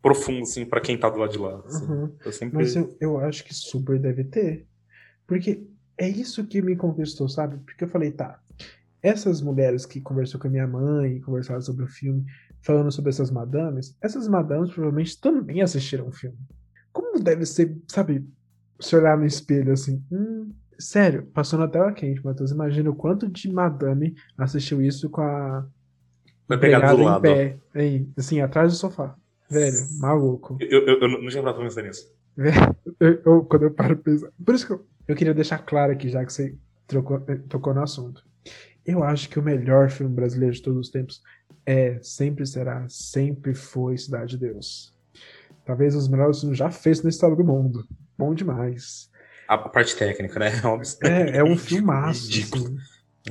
profundo, assim, pra quem tá do lado de lá. Assim. Uhum. Eu sempre... Mas eu, eu acho que super deve ter. Porque é isso que me conquistou, sabe? Porque eu falei, tá, essas mulheres que conversou com a minha mãe, conversaram sobre o filme, falando sobre essas madames, essas madames provavelmente também assistiram o filme. Como deve ser, sabe, se olhar no espelho assim, hum, sério, passou na tela quente, Matheus, imagina o quanto de madame assistiu isso com a Vai pegar do lado. Pé, aí, assim, atrás do sofá. Velho, maluco. Eu, eu, eu não tinha parado pra pensar nisso. Velho, (laughs) eu, eu, quando eu paro pra pensar. Por isso que eu, eu queria deixar claro aqui, já que você trocou, eh, tocou no assunto. Eu acho que o melhor filme brasileiro de todos os tempos é, sempre será, sempre foi Cidade de Deus. Talvez os melhores filmes já feitos na história do mundo. Bom demais. A parte técnica, né? (laughs) É, é um filmaço. Ridículo. Assim.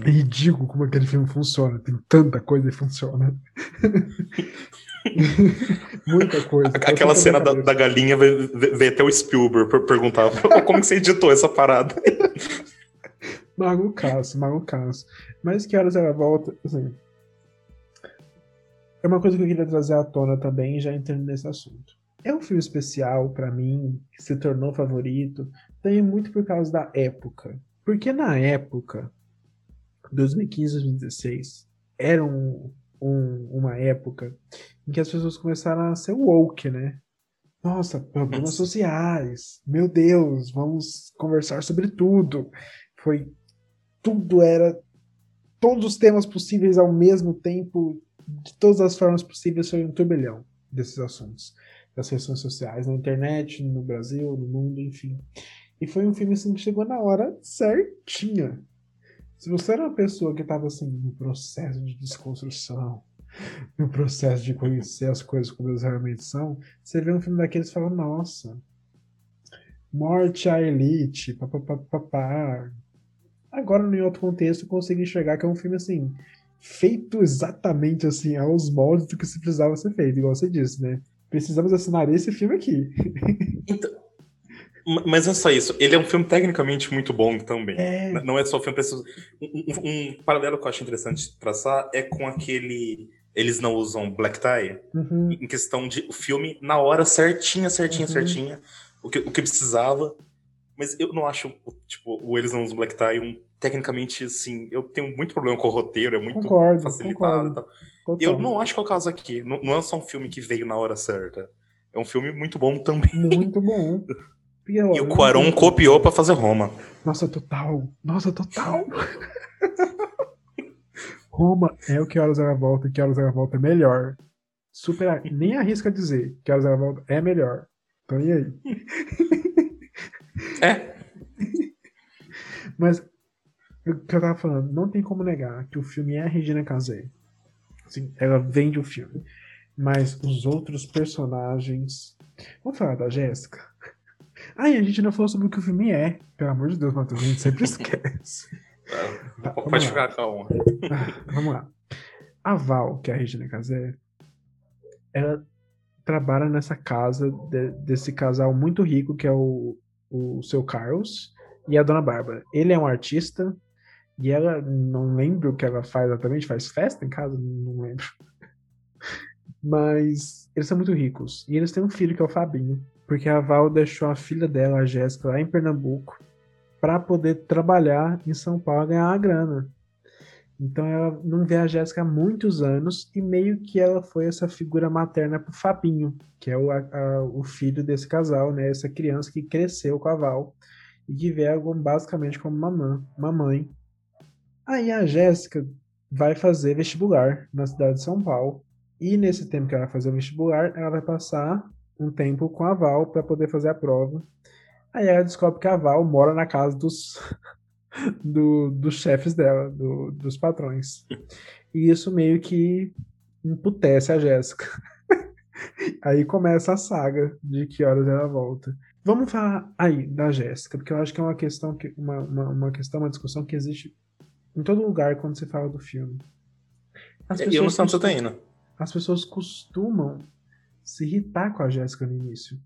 É ridículo como aquele filme funciona. Tem tanta coisa e funciona. (laughs) (laughs) Muita coisa. Aquela cena da, da, galinha veio até o Spielberg perguntar como que você editou essa parada. (laughs) Malucaço, malucaço. Mas que horas ela volta, assim. É uma coisa que eu queria trazer à tona também, já entrando nesse assunto. É um filme especial para mim, que se tornou favorito, também muito por causa da época. Porque na época, 2015, 2016, era um, um, uma época em que as pessoas começaram a ser woke, né? Nossa, problemas sociais. Meu Deus, vamos conversar sobre tudo. Foi tudo era todos os temas possíveis ao mesmo tempo, de todas as formas possíveis, foi um turbilhão desses assuntos, das questões sociais na internet, no Brasil, no mundo, enfim. E foi um filme assim que chegou na hora certinha. Se você era uma pessoa que estava assim no processo de desconstrução, (laughs) no processo de conhecer as coisas como elas realmente são, você vê um filme daqueles e fala, nossa, morte à elite, papapá. Agora, em outro contexto, eu consigo enxergar que é um filme assim, feito exatamente assim, aos moldes do que se precisava ser feito, igual você disse, né? Precisamos assinar esse filme aqui. (laughs) Então, mas não é só isso, ele é um filme tecnicamente muito bom também. É. Não é só o filme preciso. Um, um, um, paralelo que eu acho interessante traçar é com aquele eles não usam black tie, uhum. em questão de o filme na hora certinha, certinha, uhum. certinha, o que, o que precisava. Mas eu não acho, tipo, o Eles Não Usam Black Tie um, tecnicamente, assim, eu tenho muito problema com o roteiro, é muito concordo, facilitado concordo. e tal. Eu não acho que é o caso aqui. Não, não, é só um filme que veio na hora certa. É um filme muito bom também. Muito bom. (laughs) E, e o Quaron copiou para fazer Roma. Nossa, total. Nossa, total. (laughs) Roma é o que horas ela volta, que horas ela volta é melhor. Super, nem arrisca dizer que horas ela volta é melhor. Então e aí? (laughs) É. (laughs) Mas o que eu tava falando, não tem como negar que o filme é a Regina Casé. Assim, ela vende o filme. Mas os outros personagens. Vamos falar da Jéssica? Ai, a gente não falou sobre o que o filme é. Pelo amor de Deus, Matheus, a gente sempre (laughs) esquece. Tá, Pode ficar calma. Ah, vamos lá. A Val, que é a Regina Casé, ela trabalha nessa casa de, desse casal muito rico que é o, o seu Carlos e a dona Bárbara. Ele é um artista e ela, não lembro o que ela faz exatamente, faz festa em casa? Não lembro. (laughs) Mas eles são muito ricos. E eles têm um filho que é o Fabinho. Porque a Val deixou a filha dela, a Jéssica, lá em Pernambuco para poder trabalhar em São Paulo ganhar a grana. Então ela não vê a Jéssica há muitos anos e meio que ela foi essa figura materna pro Fabinho, que é o, a, o filho desse casal, né? Essa criança que cresceu com a Val e que vê ela basicamente como mamã, mamãe. Aí a Jéssica vai fazer vestibular na cidade de São Paulo e nesse tempo que ela vai fazer o vestibular, ela vai passar um tempo com a Val para poder fazer a prova Aí ela descobre que a Val mora na casa dos, (laughs) do, dos chefes dela, do, dos patrões. E isso meio que emputece a Jéssica. (laughs) aí começa a saga de que horas ela volta. Vamos falar aí da Jéssica, porque eu acho que é uma questão, que, uma, uma, uma questão, uma discussão que existe em todo lugar quando se fala do filme. As e eu no Santos As pessoas costumam se irritar com a Jéssica no início.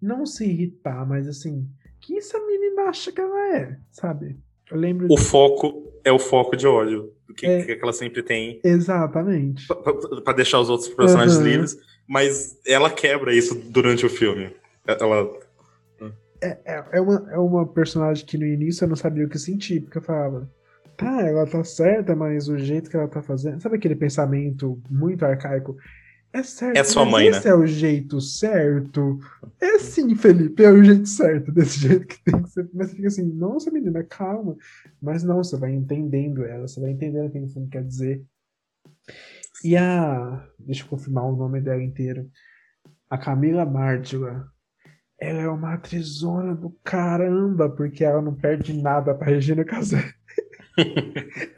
não se irritar, mas assim, que essa menina acha que ela é, sabe? Eu lembro. O de... foco é o foco de ódio que, é... que ela sempre tem. Exatamente. para deixar os outros personagens uhum. livres, mas ela quebra isso durante o filme. Ela. É, é, é, uma, é uma personagem que no início eu não sabia o que sentir, porque eu falava, tá, ela tá certa, mas o jeito que ela tá fazendo. Sabe aquele pensamento muito arcaico? É certo. É sua mãe, esse né? é o jeito certo. É sim, Felipe, é o jeito certo, (laughs) desse jeito que tem que ser. Mas fica assim, nossa, menina, calma. Mas não, você vai entendendo ela, você vai entendendo o que o filme quer dizer. E a. Deixa eu confirmar o nome dela inteiro. A Camila Mártila. Ela é uma atrizona do caramba, porque ela não perde nada pra Regina Casé.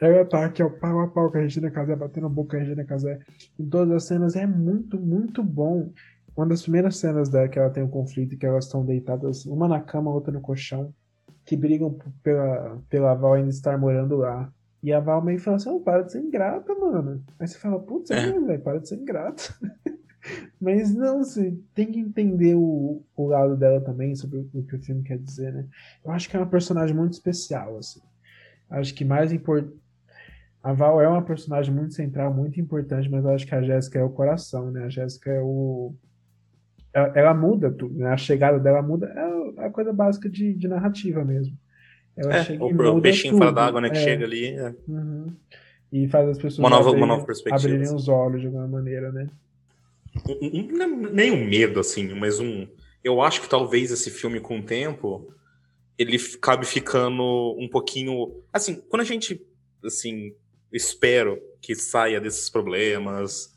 Ela tá aqui, ó, pau a pau com a Regina Casé, batendo a boca com a Regina Casé. Em todas as cenas é muito, muito bom. Uma das primeiras cenas dela que ela tem um conflito, que elas estão deitadas, uma na cama, outra no colchão, que brigam pela, pela Val ainda estar morando lá. E a Val meio fala assim, oh, para de ser ingrata, mano. Aí você fala, putz, é, é. velho, para de ser ingrata. (laughs) Mas não, você tem que entender o, o lado dela também, sobre o que o filme quer dizer, né? Eu acho que é uma personagem muito especial, assim. Acho que mais importante. A Val é uma personagem muito central, muito importante, mas eu acho que a Jéssica é o coração, né? A Jéssica é o. Ela, ela muda tudo, né? A chegada dela muda. É a coisa básica de, de narrativa mesmo. Ela é, chega o, o peixinho fora d'água, né? Que é. chega ali. É. Uhum. E faz as pessoas uma nova, abrirem, uma nova perspectiva, abrirem assim. os olhos de alguma maneira, né? Nem um medo, assim, mas um. Eu acho que talvez esse filme, com o tempo, ele cabe ficando um pouquinho. Assim, quando a gente, assim, espero que saia desses problemas,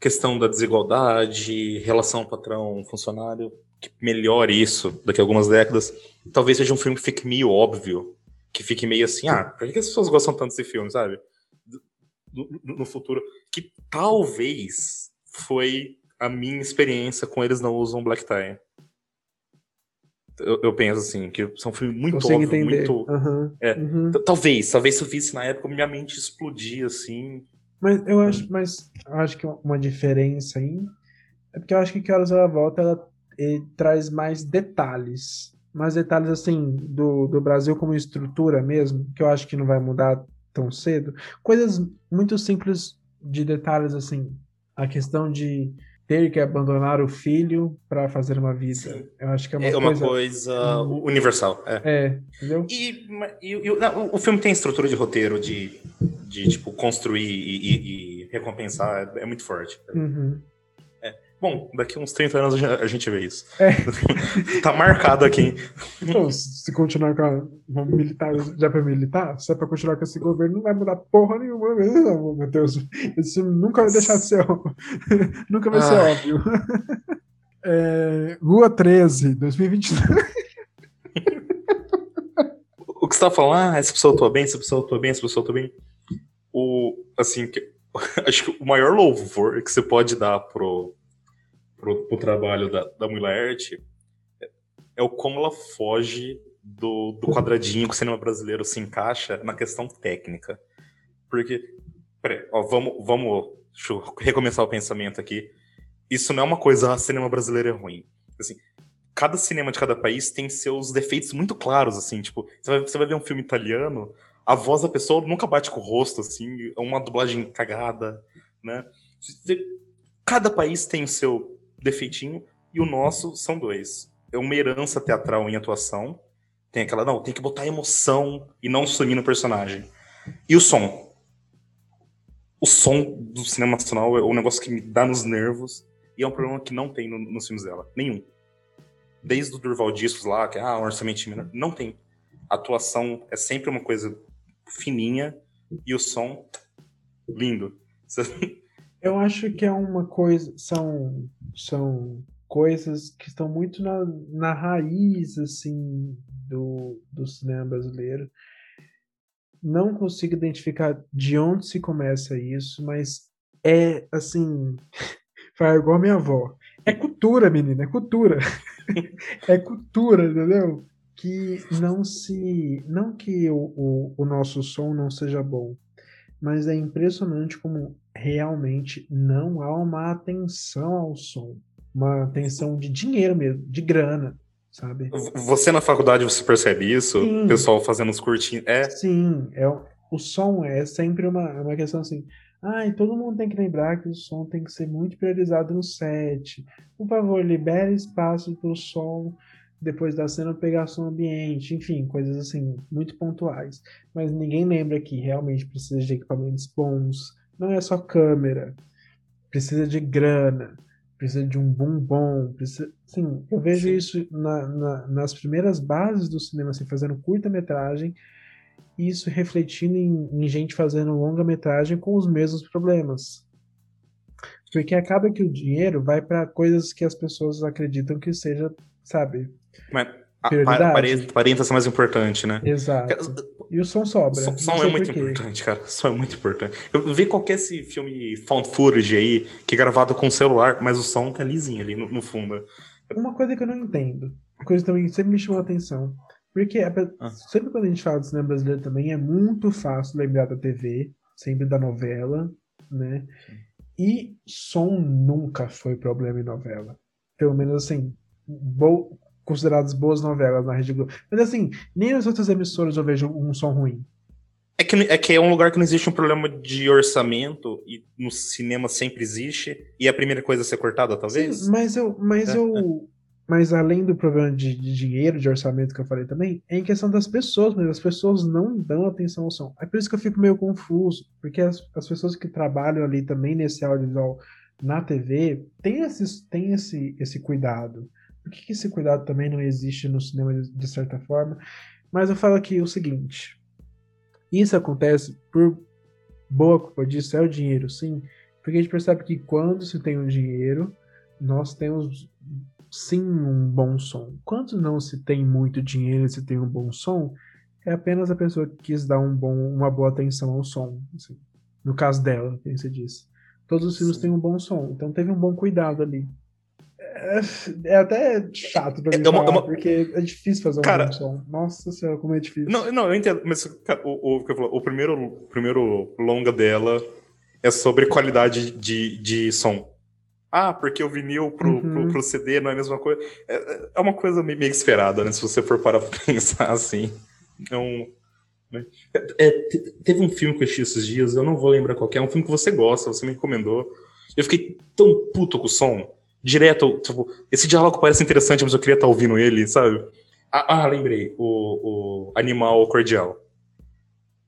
questão da desigualdade, relação patrão-funcionário, que melhore isso daqui a algumas décadas, talvez seja um filme que fique meio óbvio, que fique meio assim, ah, por que as pessoas gostam tanto desse filme, sabe? No, no futuro, que talvez foi a minha experiência com Eles Não Usam Black Tie eu, eu, penso assim, que são filmes muito Consigo óbvio, entender. muito. Uhum, é, uhum. Talvez, talvez se eu visse na época, minha mente explodia assim. Mas eu acho, mas eu acho que uma diferença aí é porque eu acho que Que Horas Ela Volta ela, traz mais detalhes. Mais detalhes assim do, do Brasil como estrutura mesmo, que eu acho que não vai mudar tão cedo. Coisas muito simples de detalhes assim. A questão de ter que abandonar o filho para fazer uma vida. Eu acho que é uma, é uma coisa, coisa universal. É, é entendeu? E, e, e não, o filme tem estrutura de roteiro de, de tipo, construir e, e, recompensar, é, é muito forte. Uhum. Bom, daqui uns 30 anos a gente vê isso. É. (laughs) tá marcado aqui. Então, se continuar com a militar, já para militar, se é para continuar com esse governo, não vai mudar porra nenhuma mesmo, meu Deus. Esse nunca vai deixar de ser (laughs) nunca vai ser óbvio. (laughs) É, Rua 13, 2022. o que você tá falando, ah, essa pessoa atua bem, essa pessoa atua bem, essa pessoa atua bem. O, assim, acho que o maior louvor que você pode dar pro, pro, pro trabalho da, da Mulher é, é o como ela foge do, do quadradinho que o cinema brasileiro se encaixa na questão técnica. Porque, peraí, ó, vamos, vamos deixa eu recomeçar o pensamento aqui. Isso não é uma coisa, ah, cinema brasileiro é ruim. Assim, cada cinema de cada país tem seus defeitos muito claros, assim, tipo, você vai, você vai ver um filme italiano, a voz da pessoa nunca bate com o rosto, assim, é uma dublagem cagada, né? Cada país tem o seu defeitinho, e o nosso são dois. É uma herança teatral em atuação. Tem aquela, não, tem que botar emoção e não sumir no personagem. E o som. O som do cinema nacional é um negócio que me dá nos nervos e é um problema que não tem no, nos filmes dela. Nenhum. Desde o Durval Discos lá, que é ah, um orçamento menor, não tem. A atuação é sempre uma coisa fininha e o som lindo. (laughs) Eu acho que é uma coisa. São são coisas que estão muito na, na raiz assim do, do cinema brasileiro. Não consigo identificar de onde se começa isso, mas é assim, (laughs) faz igual a minha avó. É cultura, menina, é cultura. (laughs) é cultura, entendeu? Que não se. Não que o, o, o nosso som não seja bom, mas é impressionante como realmente não há uma atenção ao som. uma tensão de dinheiro mesmo, de grana, sabe? Você na faculdade, você percebe isso? Sim. O pessoal fazendo os curtinhos. É, Sim, é, o- som é sempre uma, é uma questão assim. Ah, e todo mundo tem que lembrar que o som tem que ser muito priorizado no set. Por favor, libere espaço para o som depois da cena pegar som ambiente, enfim, coisas assim, muito pontuais. Mas ninguém lembra que realmente precisa de equipamentos bons. Não é só câmera, precisa de grana, precisa de um boom bom, precisa... Sim, eu vejo Sim. isso na- na- nas primeiras bases do cinema, assim, fazendo curta-metragem, isso refletindo em, em gente fazendo longa-metragem com os mesmos problemas. Porque acaba que o dinheiro vai para coisas que as pessoas acreditam que seja, sabe? mas a- aparenta ser mais importante, né? Exato. E o som sobra. Som, som é muito importante, cara. Som é muito importante. Eu vi qualquer esse filme found footage aí, que é gravado com celular, mas o som tá lisinho ali no, no fundo. Uma coisa que eu não entendo, uma coisa também que sempre me chamou a atenção, porque ape- Ah. sempre quando a gente fala de cinema brasileiro também é muito fácil lembrar da TV, sempre da novela, né? E som nunca foi problema em novela. Pelo menos assim, bo- consideradas boas novelas na Rede Globo. Mas assim, nem nas outras emissoras eu vejo um som ruim. É que, é que é um lugar que não existe um problema de orçamento, e no cinema sempre existe, e é a primeira coisa a ser cortada, talvez? Sim, mas eu, mas É, eu, mas além do problema de, de dinheiro, de orçamento que eu falei também, é em questão das pessoas, mas as pessoas não dão atenção ao som. É por isso que eu fico meio confuso, porque as, as pessoas que trabalham ali também nesse audiovisual na TV têm, esses, têm esse, esse cuidado. Por que, esse cuidado também não existe no cinema de, certa forma? Mas eu falo aqui o seguinte: isso acontece por boa culpa disso, é o dinheiro, sim. Porque a gente percebe que quando se tem o dinheiro, nós temos sim um bom som. Quando não se tem muito dinheiro e se tem um bom som, é apenas a pessoa que quis dar um bom, uma boa atenção ao som. assim. No caso dela, quem você disse. Todos os filmes Sim. têm um bom som, então teve um bom cuidado ali. É, é até chato pra É mim uma- falar, é uma- porque é difícil fazer um Cara- som. Nossa senhora, como é difícil. Não, não, eu entendo, mas cara, o, o, o primeiro, primeiro longa dela é sobre qualidade de, de som. Ah, porque o vinil pro, Uhum. pro, pro CD não é a mesma coisa. É, é uma coisa meio, meio esperada, né? Se você for parar pra (laughs) pensar assim. Não. né? É, te- teve um filme que eu assisti esses dias, eu não vou lembrar qual é, é um filme que você gosta, você me recomendou. Eu fiquei tão puto com o som. Direto, tipo, esse diálogo parece interessante, mas eu queria estar ouvindo ele, sabe? Ah, ah, lembrei. O, o Animal Cordial.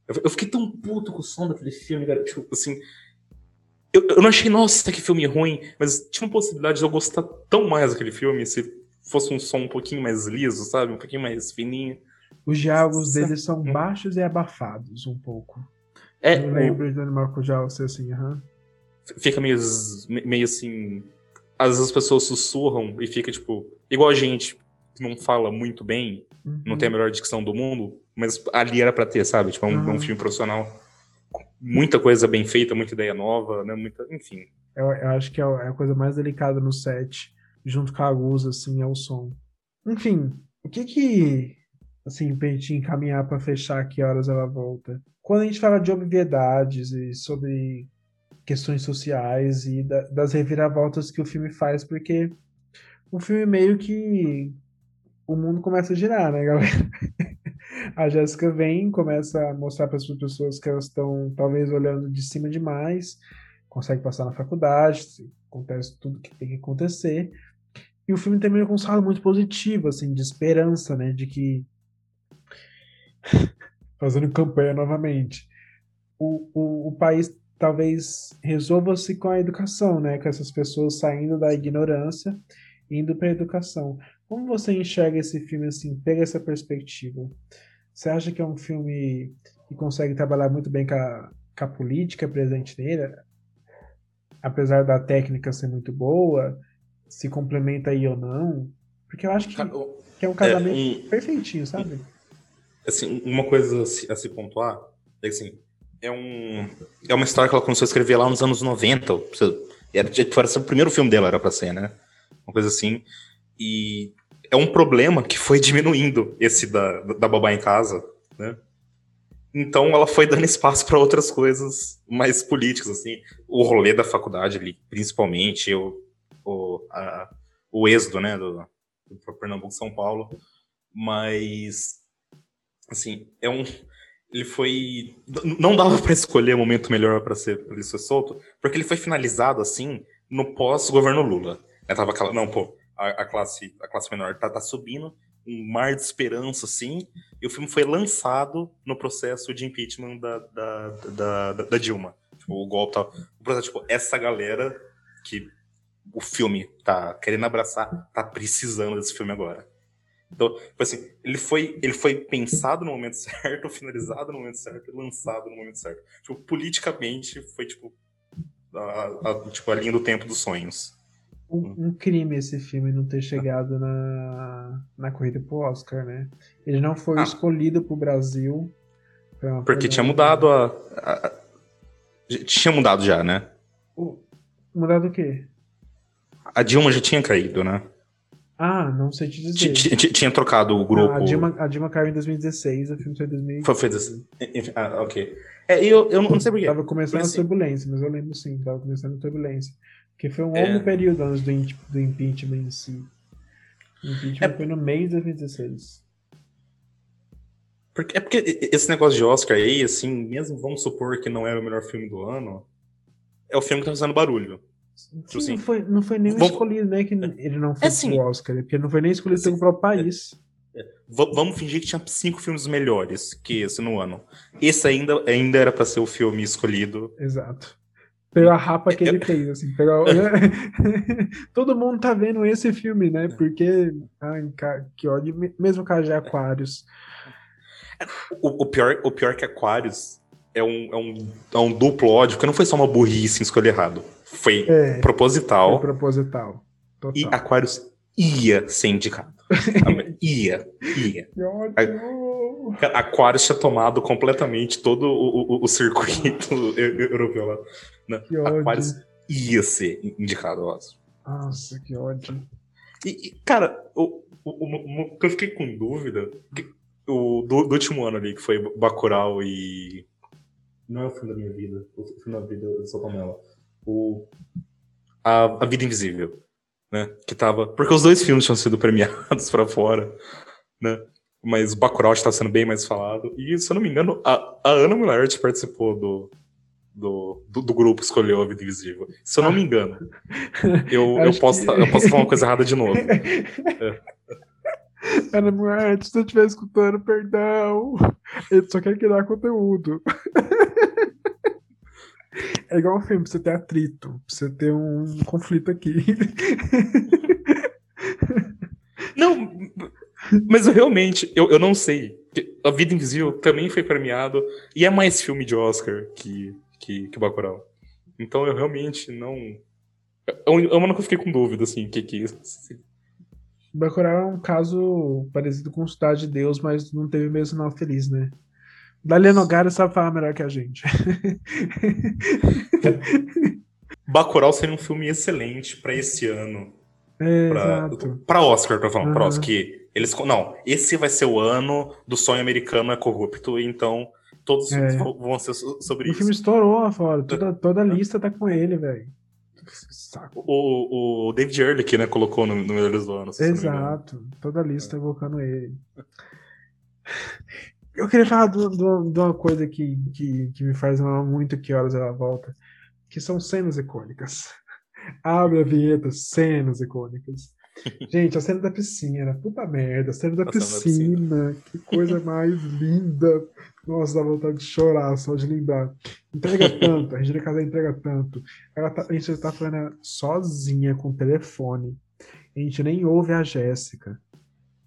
Eu, eu fiquei tão puto com o som daquele filme, cara. Tipo, assim. Eu, eu não achei, nossa, que filme ruim, mas tinha uma possibilidade de eu gostar tão mais daquele filme se fosse um som um pouquinho mais liso, sabe? Um pouquinho mais fininho. Os diálogos deles são baixos e abafados um pouco. É, eu o- lembro de Animal Cordial ser assim, aham. fica meio, meio assim. Às vezes as pessoas sussurram e fica, tipo, igual a gente que não fala muito bem, não Uhum. tem a melhor dicção do mundo, mas ali era pra ter, sabe? Tipo, é um, Uhum. um filme profissional. Muita coisa bem feita, muita ideia nova, né? Muita, enfim. Eu, eu acho que é a é a coisa mais delicada no set, junto com a luz, assim, é o som. Enfim, o que que, assim, pra gente encaminhar pra fechar que horas ela volta? Quando a gente fala de obviedades e sobre questões sociais e da- das reviravoltas que o filme faz, porque o filme meio que o mundo começa a girar, né, (laughs) galera? A Jéssica vem, começa a mostrar para as pessoas que elas estão talvez olhando de cima demais, consegue passar na faculdade, acontece tudo que tem que acontecer. E o filme termina com um saldo muito positivo, assim, de esperança, né, de que (laughs) fazendo campanha novamente, o, o, o país talvez resolva-se com a educação, né, com essas pessoas saindo da ignorância indo para a educação. Como você enxerga esse filme assim, pega essa perspectiva? Você acha que é um filme que consegue trabalhar muito bem com a, com a política presente nele? Apesar da técnica ser muito boa, se complementa aí ou não? Porque eu acho que, que é um casamento É, um- perfeitinho, sabe? assim, uma coisa a se, a se pontuar é que, assim, é um é uma história que ela começou a escrever lá nos anos 90. ou seja, Era, era o primeiro filme dela, era pra ser, né? Uma coisa assim. E é um problema que foi (laughs) diminuindo esse da, da babá em casa, né? Então ela foi dando espaço para outras coisas mais políticas, assim. O rolê da faculdade ali, principalmente. Eu, o, a, o êxodo, né, do, do Pernambuco São Paulo, mas assim, é um ele foi não dava (laughs) para escolher o momento melhor para ser pra ele ser solto, porque ele foi finalizado assim no pós governo Lula. Né, tava aquela, não, pô, a, a, classe a classe menor tá, tá subindo, um mar de esperança assim, e o filme foi lançado no processo de impeachment da, da, da, da, da Dilma. Tipo, o golpe tá, o processo, tipo, essa galera que o filme tá querendo abraçar, tá precisando desse filme agora. Então, tipo assim, ele foi, ele foi pensado no momento (laughs) certo, finalizado no momento certo lançado no momento certo. Tipo, politicamente foi tipo a, a, tipo, a linha do tempo dos sonhos. Um, um, crime esse filme não ter chegado na, na corrida pro Oscar, né? Ele não foi ah. escolhido pro Brasil. Porque tinha mudado a, a, a, Tinha mudado já, né? O, mudado o quê? A Dilma já tinha caído, né? Ah, não sei te dizer. Tinha trocado o grupo. Ah, a, Dilma, a Dilma caiu em 2016, o filme foi em 2015. Foi, foi Ah, ok. É, eu, eu não sei porquê. Tava começando a turbulência, mas eu lembro sim, tava começando a turbulência. Porque foi um é. longo período antes do, do impeachment em si. O impeachment é... foi no mês de 2016. Porque, é porque esse negócio de Oscar aí, assim, mesmo vamos supor que não era o melhor filme do ano, é o filme que tá fazendo barulho. Sim, tipo assim, não, foi, não foi nem vamos... escolhido, né? Que ele não foi é, assim, pro Oscar, porque não foi nem escolhido assim, pelo próprio país. É, é. Vamos fingir que tinha cinco filmes melhores que esse no ano. Esse ainda, ainda era para ser o filme escolhido. Exato. Pela rapa que ele fez, assim. Pela... (laughs) Todo mundo tá vendo esse filme, né? Porque. Ai, que ódio. Mesmo caso de Aquários. O, o, pior, o pior que Aquários é um, é, um, é um duplo ódio, porque não foi só uma burrice em escolher errado. Foi é, proposital. Foi proposital. Total. E Aquarius ia ser indicado. (laughs) ia, ia. Aquarius tinha tomado completamente todo o, o, o circuito (laughs) europeu lá. Né? Aquarius ia ser indicado ao Oscar. Nossa, que ódio. E, e cara, o, o, que eu fiquei com dúvida, o do, do, último ano ali, que foi Bacurau e. Não é o fim da minha vida, o fim da vida de São Pamela o a, a Vida Invisível, né? Que tava porque os dois filmes tinham sido premiados (laughs) para fora, né? Mas o Bacurau está sendo bem mais falado e se eu não me engano a, a Ana Mulhert participou do do, do, do, grupo escolheu a Vida Invisível. Se eu não me engano. (laughs) Eu, eu, posso, que... eu posso falar uma coisa errada de novo. (laughs) É. Ana Mulher, se você estiver escutando, perdão. Ele só quer criar conteúdo. (laughs) É igual um filme, você ter atrito, você ter um conflito aqui. (laughs) Não, mas realmente, eu, eu não sei. A Vida Invisível também foi premiado e é mais filme de Oscar que, que, que Bacurau. Então eu realmente não. Eu, eu nunca fiquei com dúvida, assim, o que que é isso. Bacurau é um caso parecido com Cidade de Deus, mas não teve o mesmo final feliz, né? Dalia Nogara sabe falar melhor que a gente. (laughs) Bacurau seria um filme excelente para esse ano. É, pra Oscar, tô falando, uhum. pra Oscar, que eles, não, esse vai ser o ano do sonho americano é corrupto, então todos é. vão ser sobre o isso. O filme estourou lá fora, toda, toda a lista tá com ele, velho. O, o David Ehrlich, né, colocou no, no Melhores do Ano. Exato, toda a lista é. evocando ele. Eu queria falar de uma coisa que, que, que me faz muito que horas ela volta, que são cenas icônicas. (laughs) Abre a vinheta, cenas icônicas. (laughs) Gente, a cena da piscina, puta merda, a cena da, piscina, da piscina, que coisa mais (laughs) linda. Nossa, dá vontade de chorar só de lembrar. Entrega tanto, a Regina Casé entrega tanto. Ela tá, a gente tá falando sozinha com o telefone. A gente nem ouve a Jéssica.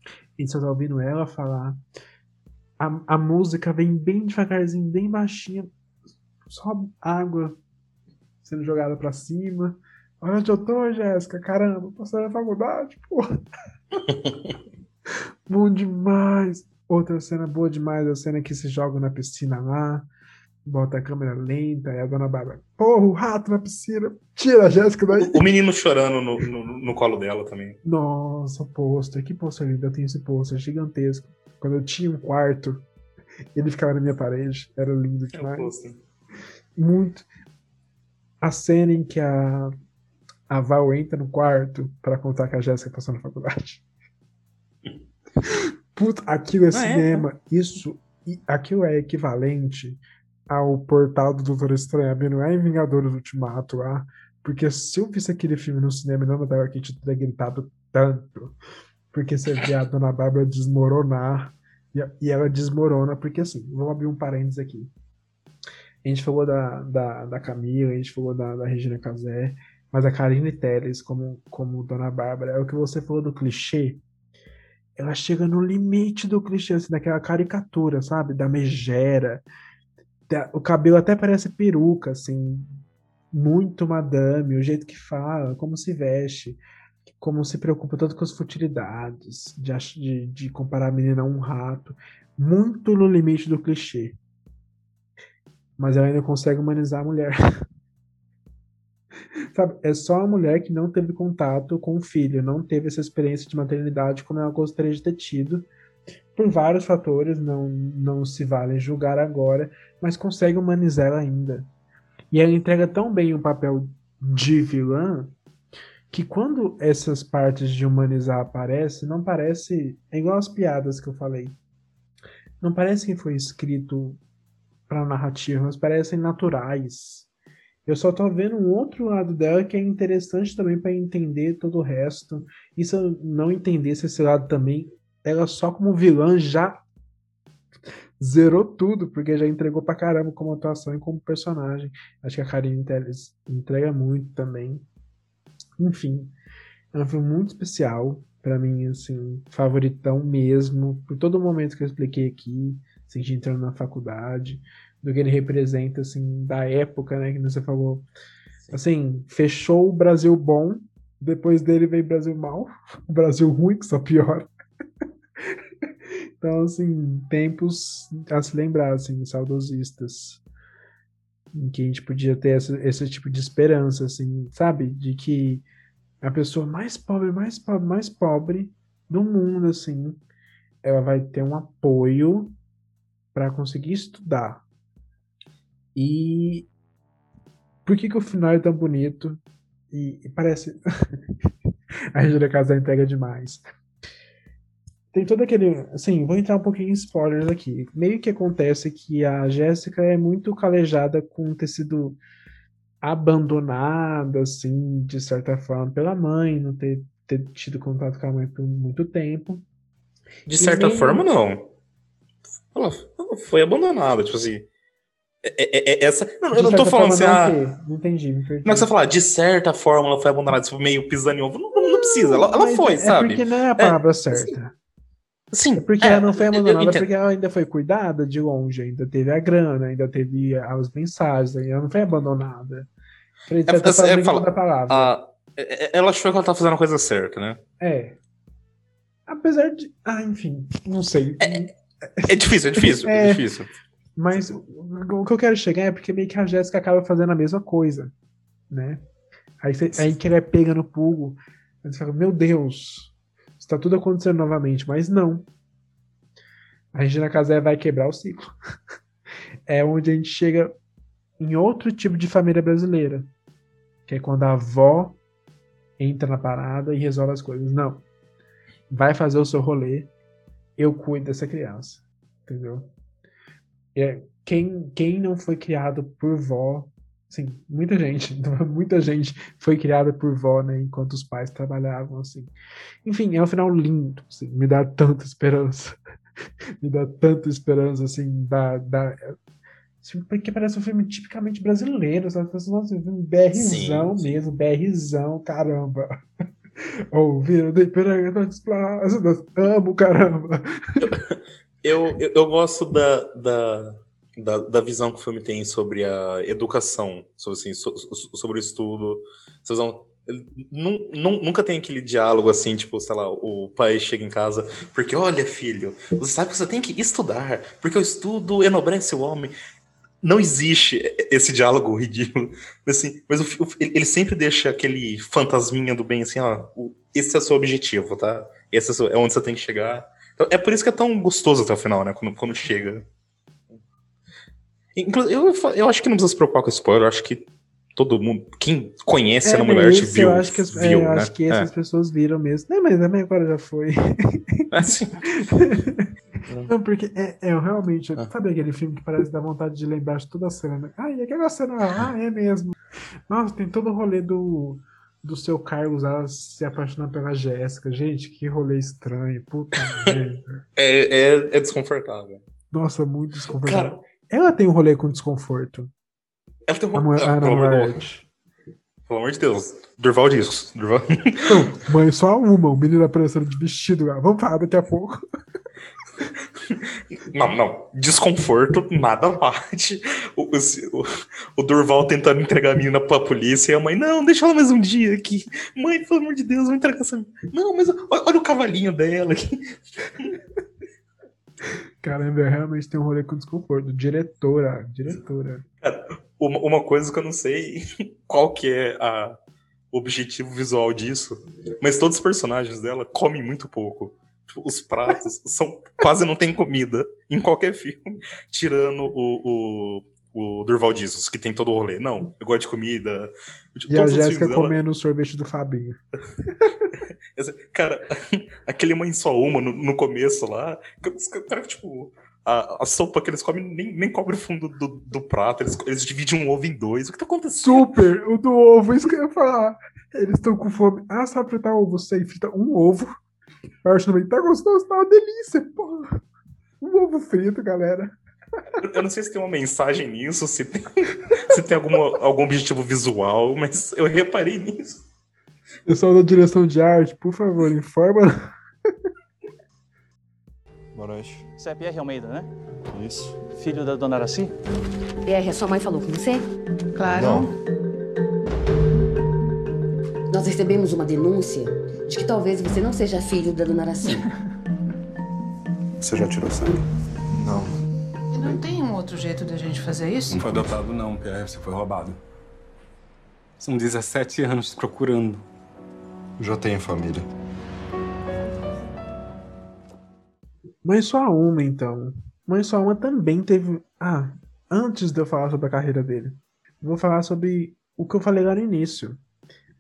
A gente só tá ouvindo ela falar a, a música vem bem devagarzinho, bem baixinha, só água sendo jogada para cima. Olha onde eu tô, Jéssica, caramba, passando na faculdade, porra. (laughs) Bom demais. Outra cena boa demais, a cena que se joga na piscina lá, bota a câmera lenta, e a dona Bárbara, porra, o rato na piscina, tira a Jéssica daí. O menino chorando no, no, no colo dela também. Nossa, pôster, que pôster lindo, eu tenho esse pôster gigantesco. Quando eu tinha um quarto, ele ficava na minha parede. Era lindo demais. Muito. A cena em que a, a Val entra no quarto para contar que a Jéssica passou na faculdade. (laughs) Puta, aquilo é ah, cinema. É? Isso, aquilo é equivalente ao portal do Doutor Estranho, não é em Vingadores Ultimato lá. Porque se eu visse aquele filme no cinema e não tava aqui, eu teria gritado tanto. Porque você vê a Dona Bárbara desmoronar. E ela desmorona, porque assim, vamos abrir um parênteses aqui. A gente falou da, da, da Camila, a gente falou da, da Regina Casé, mas a Karine Telles, como, como Dona Bárbara, é o que você falou do clichê. Ela chega no limite do clichê, assim, daquela caricatura, sabe? Da megera. O cabelo até parece peruca, assim. Muito madame, o jeito que fala, como se veste, como se preocupa tanto com as futilidades, de, de, de comparar a menina a um rato. Muito no limite do clichê. Mas ela ainda consegue humanizar a mulher. (laughs) Sabe, é só a mulher que não teve contato com o filho, não teve essa experiência de maternidade como ela gostaria de ter tido. Por vários fatores, não, não se vale julgar agora, mas consegue humanizar ela ainda. E ela entrega tão bem o papel de vilã que quando essas partes de humanizar aparecem, não parece. É igual as piadas que eu falei. Não parece que foi escrito para narrativa, mas parecem naturais. Eu só tô vendo um outro lado dela que é interessante também para entender todo o resto. E se eu não entendesse esse lado também, ela só como vilã já zerou tudo, porque já entregou pra caramba como atuação e como personagem. Acho que a Karine Telles entrega muito também. Enfim, é um filme muito especial para mim, assim, favoritão mesmo, por todo o momento que eu expliquei aqui, assim, de entrando na faculdade do que ele representa, assim, da época, né, que você falou. Assim, fechou o Brasil bom, depois dele veio o Brasil mal, (laughs) o Brasil ruim, que só piora. (laughs) então, assim, tempos a se lembrar, assim, saudosistas. Em que a gente podia ter essa, esse tipo de esperança, assim, sabe? De que a pessoa mais pobre, mais pobre, mais pobre do mundo, assim, ela vai ter um apoio para conseguir estudar, e por que, que o final é tão bonito? E, e parece. (laughs) a Regina Casé entrega demais. Tem todo aquele. Assim, vou entrar um pouquinho em spoilers aqui. Meio que acontece que a Jéssica é muito calejada com ter sido abandonada, assim, de certa forma, pela mãe, não ter, ter tido contato com a mãe por muito tempo. De certa meio... forma, não. Ela foi abandonada, tipo assim. É, é, é, essa. Não, eu não tô falando assim. Ah, não entendi, me Não é que você falar, de certa forma ela foi abandonada, tipo, meio pisando em ovo. Não, não precisa, ela, ela foi, sabe? É porque não é a palavra certa. Sim. É porque ela não foi abandonada porque ela ainda foi cuidada de longe, ainda teve a grana, ainda teve as mensagens, ela não foi abandonada. É, tá é, fala, palavra. A, ela achou que ela tá fazendo a coisa certa, né? É. Apesar de. Ah, enfim, não sei. É, é difícil, é difícil, (laughs) é, difícil. Mas o que eu quero chegar é porque meio que a Jéssica acaba fazendo a mesma coisa, né? Aí, você, aí que ele é pega no pulo, você fala, meu Deus, está tudo acontecendo novamente, mas não. A Regina Casé vai quebrar o ciclo. (laughs) é onde a gente chega em outro tipo de família brasileira, que é quando a avó entra na parada e resolve as coisas. Não. Vai fazer o seu rolê, eu cuido dessa criança. Entendeu? É, quem, quem não foi criado por vó, assim, muita gente, (laughs) muita gente foi criada por vó, né, enquanto os pais trabalhavam, assim. Enfim, é um final lindo, assim, me dá tanta esperança, (laughs) me dá tanta esperança, assim, da, da porque parece um filme tipicamente brasileiro, sabe? Nossa, um filme BRzão sim, mesmo, BRzão, caramba. Ouvir de peregrinos amo, caramba. Eu, eu, eu gosto da, da, da, da, visão que o filme tem sobre a educação, sobre, assim, so, sobre o estudo. nunca tem aquele diálogo assim, tipo, sei lá, o pai chega em casa, porque olha, filho, você sabe que você tem que estudar, porque o estudo enobrece o homem. Não existe esse diálogo ridículo, assim, mas o, ele sempre deixa aquele fantasminha do bem assim, ó, esse é o seu objetivo, tá? Esse é, é onde você tem que chegar é por isso que é tão gostoso até o final, né? Quando, quando chega. Eu, eu acho que não precisa se preocupar com spoiler, eu acho que todo mundo, quem conhece É, a mulher esse viu, eu acho que, as- é, viu eu né? acho que essas pessoas viram mesmo. Não, mas também agora já foi. (laughs) É. Assim, (laughs) Não, porque é, é realmente. Ah. Sabe aquele filme que parece dar vontade de lembrar de toda a cena? Ah, e aquela cena? Ah, é mesmo. Nossa, tem todo o rolê do, do seu Carlos ela se apaixonar pela Jéssica. Gente, que rolê estranho. Puta (laughs) merda. é, é, é desconfortável. Nossa, muito desconfortável. Cara, Ela tem um rolê com desconforto. ela tem A, uma. mulher- ah, pelo, amor, namorada. pelo amor de Deus. Durval Discos. Durval... (laughs) Não, mãe, só uma. O menino aparecendo de vestido lá. Vamos falar daqui a pouco. Não, não. Desconforto, nada bate. O, o, o Durval tentando entregar a menina pra polícia e a mãe, não, deixa ela mais um dia aqui. Mãe, pelo amor de Deus, vou entregar essa menina. Não, mas olha, olha o cavalinho dela aqui. Caramba, realmente tem um rolê com desconforto. Diretora, diretora. Uma, uma coisa que eu não sei (laughs) qual que é a, o objetivo visual disso, mas todos os personagens dela comem muito pouco. Tipo, Os pratos (laughs) são quase não tem comida em qualquer filme, tirando o, o, o Durval Jesus, que tem todo o rolê. Não, eu gosto de comida. E a Jéssica comendo o sorvete do Fabinho. (laughs) Cara, (laughs) aquele mãe só uma no, no começo lá, que caras, tipo, a, a sopa que eles comem nem, nem cobre o fundo do, do prato, eles, eles dividem um ovo em dois. O que tá acontecendo? Super! O do ovo, isso que eu ia falar. Eles estão com fome. Ah, sabe fritar ovo? Você frita um ovo. Eu acho também, tá gostoso, tá uma delícia, porra. Um ovo frito, galera. Eu- Eu não sei se tem uma mensagem nisso, se tem, (laughs) se tem alguma, algum objetivo visual, mas eu reparei nisso. Pessoal da direção de arte, por favor, informa. Boa noite. Você é Pierre Almeida, né? Isso. Filho da dona Araci? Pierre, a sua mãe falou com você? Claro. Não. Nós recebemos uma denúncia de que talvez você não seja filho da dona Araci. Você já tirou sangue? Não. Não tem um outro jeito da gente fazer isso? Não foi adotado, não, Pierre. Você foi roubado. São 17 anos procurando. Já tenho família. Mãe só uma, então. Mãe só uma também teve. Ah, antes de eu falar sobre a carreira dele, vou falar sobre o que eu falei lá no início.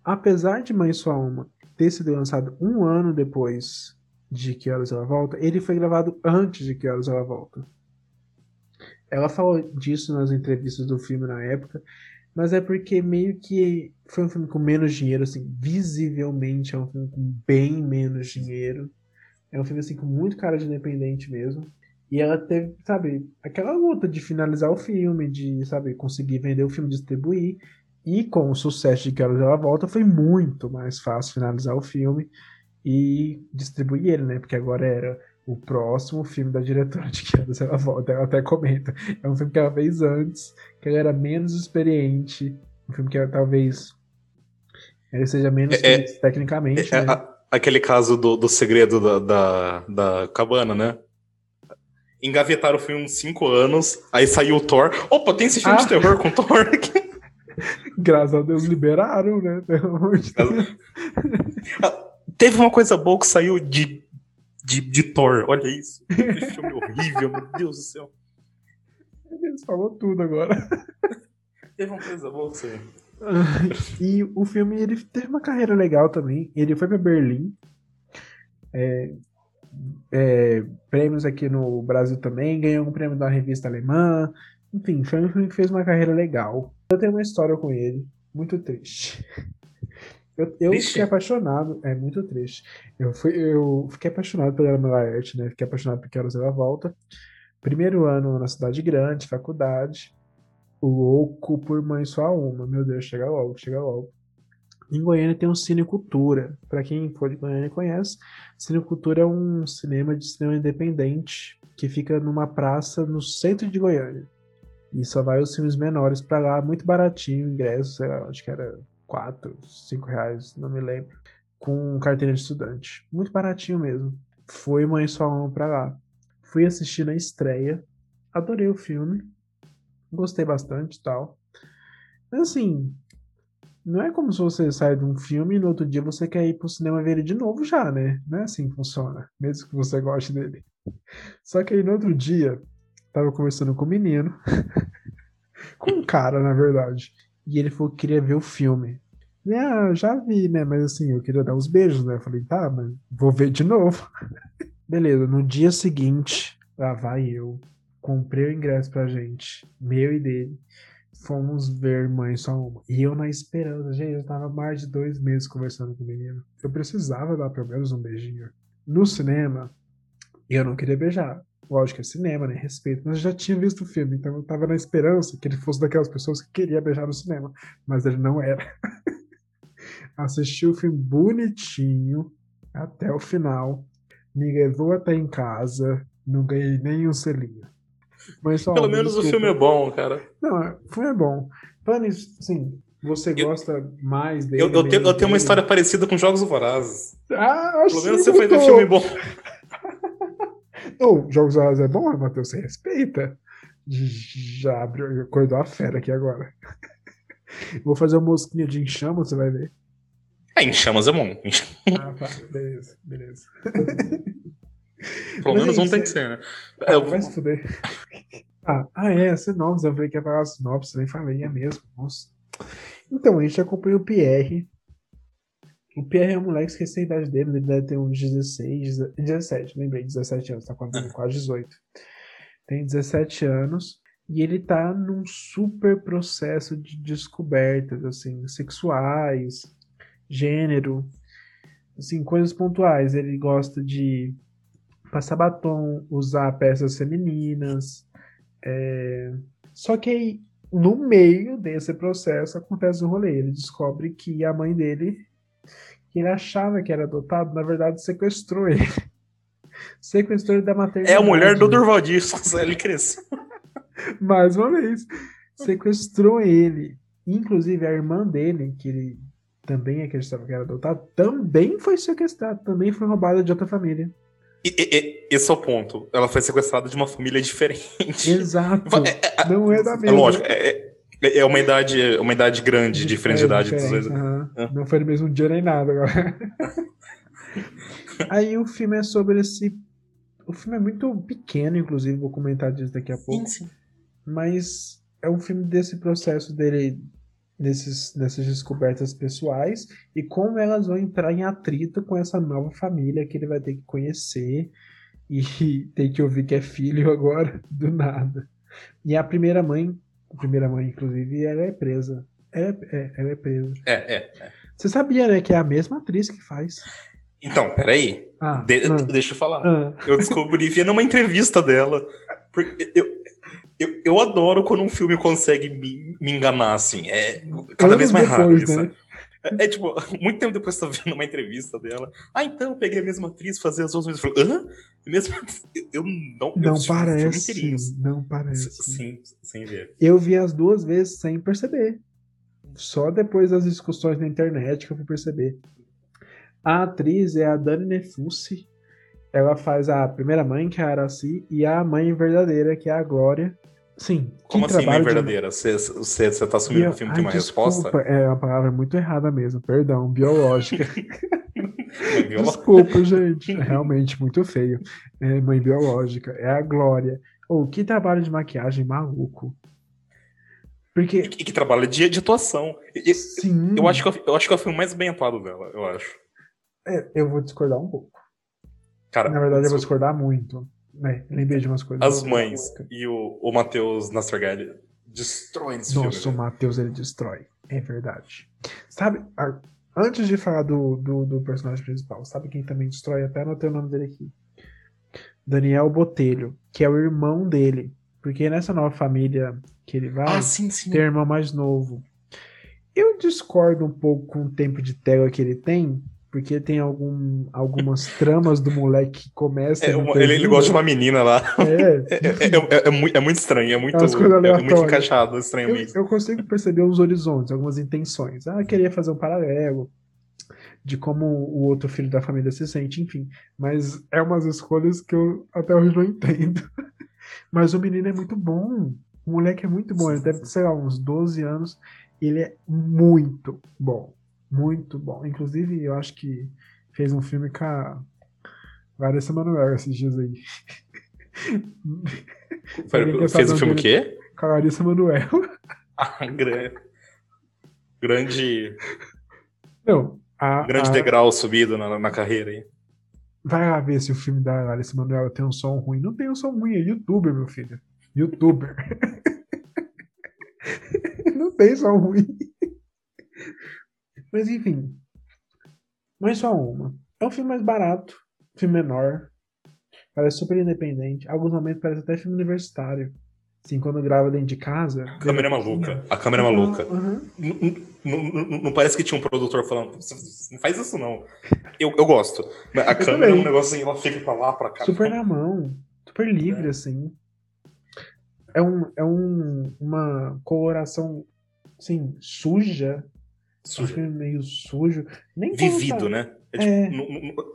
Apesar de Mãe Só Uma ter sido lançado um ano depois de Que Horas Ela Volta, ele foi gravado antes de Que Horas Ela Volta. Ela falou disso nas entrevistas do filme na época, mas é porque meio que foi um filme com menos dinheiro, assim, visivelmente é um filme com bem menos dinheiro. É um filme assim com muito cara de independente mesmo. E ela teve, sabe, aquela luta de finalizar o filme, de, sabe, conseguir vender o filme, distribuir. E com o sucesso de Quero Ela Volta, foi muito mais fácil finalizar o filme e distribuir ele, né? Porque agora era o próximo filme da diretora de Quero Ela Volta. Ela até comenta. É um filme que ela fez antes, que ela era menos experiente. Um filme que ela, talvez ele seja menos É- é- feliz tecnicamente, É, né? a- aquele caso do, do segredo da, da, da cabana, né? Engavetaram o filme uns 5 anos, aí saiu o Thor. Opa, tem esse filme Ah. de terror com Thor aqui. (laughs) Graças a Deus liberaram, né? Pelo amor de Deus. Teve uma coisa boa que saiu de, de, de Thor. Olha isso. Que filme horrível, meu Deus do céu. Eles falou tudo agora. Teve uma coisa boa que saiu. E o filme ele teve uma carreira legal também. Ele foi para Berlim. É, é, prêmios aqui no Brasil também. Ganhou um prêmio da revista alemã. Enfim, foi um filme que fez uma carreira legal. Eu tenho uma história com ele, muito triste. Eu, eu fiquei apaixonado, é muito triste. Eu, fui, eu fiquei apaixonado pela Laerte, né? Fiquei apaixonado por Quero Ser a Volta. Primeiro ano na cidade grande, faculdade. Louco por mãe só uma. Meu Deus, chega logo, chega logo. Em Goiânia tem um Cinecultura. Para quem for de Goiânia conhece, Cinecultura é um cinema de cinema independente que fica numa praça no centro de Goiânia. E só vai os filmes menores pra lá, muito baratinho o ingresso, sei lá, acho que era 4, 5 reais, não me lembro. Com carteira de estudante. Muito baratinho mesmo. Foi mãe só pra lá. Fui assistir na estreia. Adorei o filme. Gostei bastante e tal. Mas assim, não é como se você sai de um filme e no outro dia você quer ir pro cinema ver ele de novo já, né? Não é assim que funciona. Mesmo que você goste dele. Só que aí no outro dia, tava conversando com um menino. (laughs) com um cara, na verdade. E ele falou que queria ver o filme. E, ah, já vi, né? Mas assim, eu queria dar uns beijos, né? Eu falei, tá, mas vou ver de novo. (laughs) Beleza, no dia seguinte, lá vai eu. Comprei o ingresso pra gente, meu e dele. Fomos ver Mãe Só Uma. E eu na esperança, gente, eu tava mais de dois meses conversando com o menino. Eu precisava dar pelo menos um beijinho. No cinema, eu não queria beijar. Lógico que é cinema, né? Respeito. Mas eu já tinha visto o filme, então eu tava na esperança que ele fosse daquelas pessoas que queria beijar no cinema. Mas ele não era. (laughs) Assisti o filme bonitinho até o final. Me levou até em casa. Não ganhei nenhum selinho. Mas Pelo menos o filme é bom, cara. Não, o filme é bom. Isso, assim, você Eu- gosta mais dele? Eu, eu, tenho, eu tenho uma história parecida com Jogos Vorazes. Ah, Pelo menos você foi ver filme bom. Ô, Jogos Vorazes é bom, Matheus? Você respeita? Já abriu, acordou a fera aqui agora. (laughs) Vou fazer um mosquinha de enxama, você vai ver. É, em chamas é bom. Ah, tá. Beleza, beleza. (laughs) Pelo menos é um tem é- que ser, né? Ah, É, eu- vai se fuder. Ah, ah, é, sinopse. Eu falei que ia falar sinopse, nem falei, é mesmo. Nossa. Então, a gente acompanha o Pierre. O Pierre é um moleque, esqueci a idade dele, ele deve ter uns 16, 17, lembrei, 17 anos, tá (laughs) quase, quase 18. Tem 17 anos e ele tá num super processo de descobertas, assim, sexuais, gênero, assim, coisas pontuais. Ele gosta de passar batom, usar peças femininas. é, Só que aí, no meio desse processo acontece um rolê. Ele descobre que a mãe dele, que ele achava que era adotado, na verdade sequestrou ele. (laughs) sequestrou ele da maternidade. é a mulher do Durval Dias. Ele cresceu. (laughs) Mais uma vez. Sequestrou ele. Inclusive, a irmã dele, que ele também acreditava que era adotado, também foi sequestrada, também foi roubada de outra família. E- e- esse é o ponto. Ela foi sequestrada de uma família diferente. Exato. (laughs) É, é, Não é da é mesma. lógico, é, é- uma idade, uma idade grande, diferente de idade diferente. É. Não foi no mesmo dia nem nada agora. (laughs) Aí o filme é sobre esse. O filme é muito pequeno, inclusive, vou comentar disso daqui a pouco. Sim, sim. Mas é um filme desse processo dele, desses, dessas descobertas pessoais e como elas vão entrar em atrito com essa nova família que ele vai ter que conhecer e (laughs) tem que ouvir que é filho agora, do nada. E a primeira mãe, primeira mãe, inclusive, ela é presa. Ela é, é, ela é presa. É, é. Você sabia, né, que é a mesma atriz que faz. Então, peraí. Ah, De- ah, Deixa eu falar. ah. Eu descobri vendo uma entrevista dela. Porque eu, eu, eu adoro quando um filme consegue me, me enganar, assim. É cada Anos vez mais raro depois, isso. É, é, tipo, (laughs) muito tempo depois você tá vendo uma entrevista dela. Ah, então eu peguei a mesma atriz fazer as duas vezes. Eu falei, hã? Mesmo? Eu não. eu Não filme parece. Não parece. Sim, sem ver. Eu vi as duas vezes sem perceber. Só depois das discussões na internet que eu fui perceber. A atriz é a Dani Nefusi. Ela faz a primeira mãe, que é a Araci, e a mãe verdadeira, que é a Glória. Sim. que Como assim, trabalho de- verdadeira? Você, você, você tá assumindo que o filme Ai, tem uma desculpa, resposta? É uma palavra muito errada mesmo, perdão, biológica. (laughs) Desculpa, gente. É (laughs) realmente muito feio. É mãe biológica. É a Glória. Ou que trabalho de maquiagem maluco. Porque, E que trabalha de, de atuação. E- sim. Eu acho, que, é eu acho que é o filme mais bem atuado dela, eu acho. É, eu vou discordar um pouco. Cara, Na verdade, eu vou discordar muito. Né? lembrei de umas coisas. as mães e o, o Matheus Nastergalli destroem esse Nossa, o filme. né? Matheus ele destrói. É verdade. Sabe, a- antes de falar do, do, do personagem principal, sabe quem também destrói? Até anotei o nome dele aqui. Daniel Botelho, que é o irmão dele. Porque nessa nova família que ele vai, Ah, sim, sim. tem um irmão mais novo. Eu discordo um pouco com o tempo de tela que ele tem, porque tem algum, algumas tramas do moleque que começa. É, uma- ele, ele gosta de uma menina lá. É, (laughs) É, é- é- é muito, é muito estranho, é muito, é muito encaixado, eu, estranhamente. eu consigo perceber os horizontes, algumas intenções. Ah, queria fazer um paralelo de como o outro filho da família se sente, enfim. Mas é umas escolhas que eu até hoje não entendo. (laughs) Mas o menino é muito bom. O moleque é muito bom. Ele deve ter, sei lá, uns 12 anos. Ele é muito bom. Muito bom. Inclusive, eu acho que fez um filme com a Larissa Manoel esses dias aí. Foi- Fez o filme o quê? Com a Larissa Manoel. (laughs) Ah, grande. Grande, Não, a, grande a- degrau subido na, na carreira aí. vai lá ver se o filme da Alice Manoela tem um som ruim. Não tem um som ruim, é youtuber, meu filho. Youtuber. (laughs) Não tem som ruim. Mas enfim. Mas só uma. É um filme mais barato, filme menor. Parece super independente. Alguns momentos parece até filme universitário. Assim, quando grava dentro de casa. A câmera é maluca. A câmera é maluca. Não, não- não- não parece que tinha um produtor falando, não faz isso não. Eu, eu gosto. Mas A Eu câmera é um negócio assim, ela fica pra lá, pra cá. Super na mão. Super livre, assim. É, um, é um, uma coloração, assim, suja. Filme meio sujo. Nem Vivido, tá- né? É tipo, É.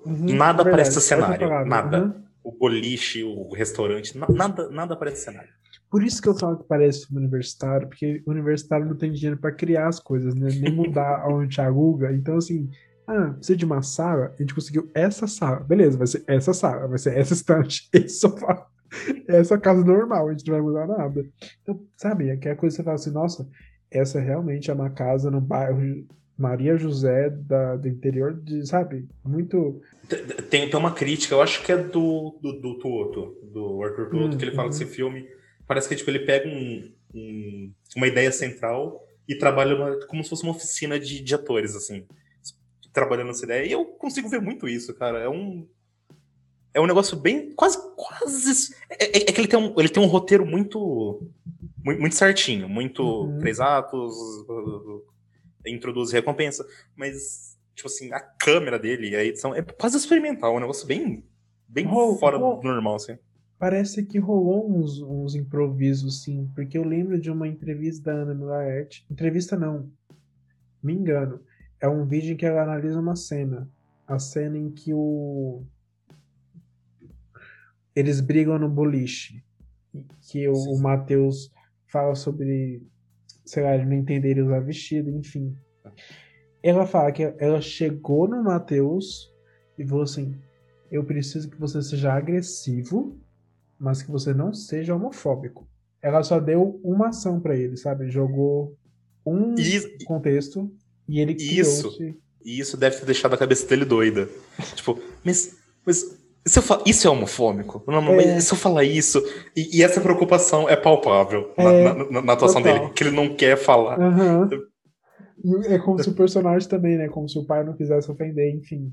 Uhum, nada verdade, parece cenário, palavra, nada. uhum. O boliche, o restaurante, na- nada, nada parece cenário. Por isso que eu falo que parece filme universitário, porque o universitário não tem dinheiro pra criar as coisas, né? Nem mudar (laughs) onde aluga. Então, assim, ah, precisa de uma sala, a gente conseguiu essa sala. Beleza, vai ser essa sala, vai ser essa estante, (laughs) esse sofá. Essa casa normal, a gente não vai mudar nada. Então, sabe, é que a coisa que você fala assim, nossa, essa realmente é uma casa no bairro Maria José da, do interior de, sabe, muito. Tem, tem uma crítica, eu acho que é do, do, do Tuoto, do Arthur Tuoto, Hum, que ele fala uhum. que esse filme parece que tipo, ele pega um, um- uma ideia central e trabalha uma- como se fosse uma oficina de, de atores, assim, trabalhando essa ideia. E eu consigo ver muito isso, cara. É um. É um negócio bem. Quase. quase é, é- é que ele tem, um, ele tem um roteiro muito. Muito, certinho, muito Uhum. três atos, introduz recompensa, mas, tipo assim, a câmera dele, a edição, é quase experimental, é um negócio bem, bem Oh, fora oh. do normal, assim. Parece que rolou uns, uns improvisos, sim, porque eu lembro de uma entrevista da Ana Mulaert. Entrevista não, me engano. É um vídeo em que ela analisa uma cena. A cena em que o. Eles brigam no boliche. Que o, o Matheus fala sobre. Sei lá, ele não entender usar vestido, enfim. Ela fala que ela chegou no Matheus e falou assim: Eu preciso que você seja agressivo mas que você não seja homofóbico. Ela só deu uma ação pra ele, sabe? Jogou um E- contexto e ele Isso. E isso deve ter deixado a cabeça dele doida. tipo, mas, mas se eu fa- isso é homofóbico? Não, É. se eu falar isso, e, e essa preocupação é palpável na, É, na- na- na atuação total. dele, que ele não quer falar. E É como se o personagem também, né? Como se o pai não quisesse ofender, enfim.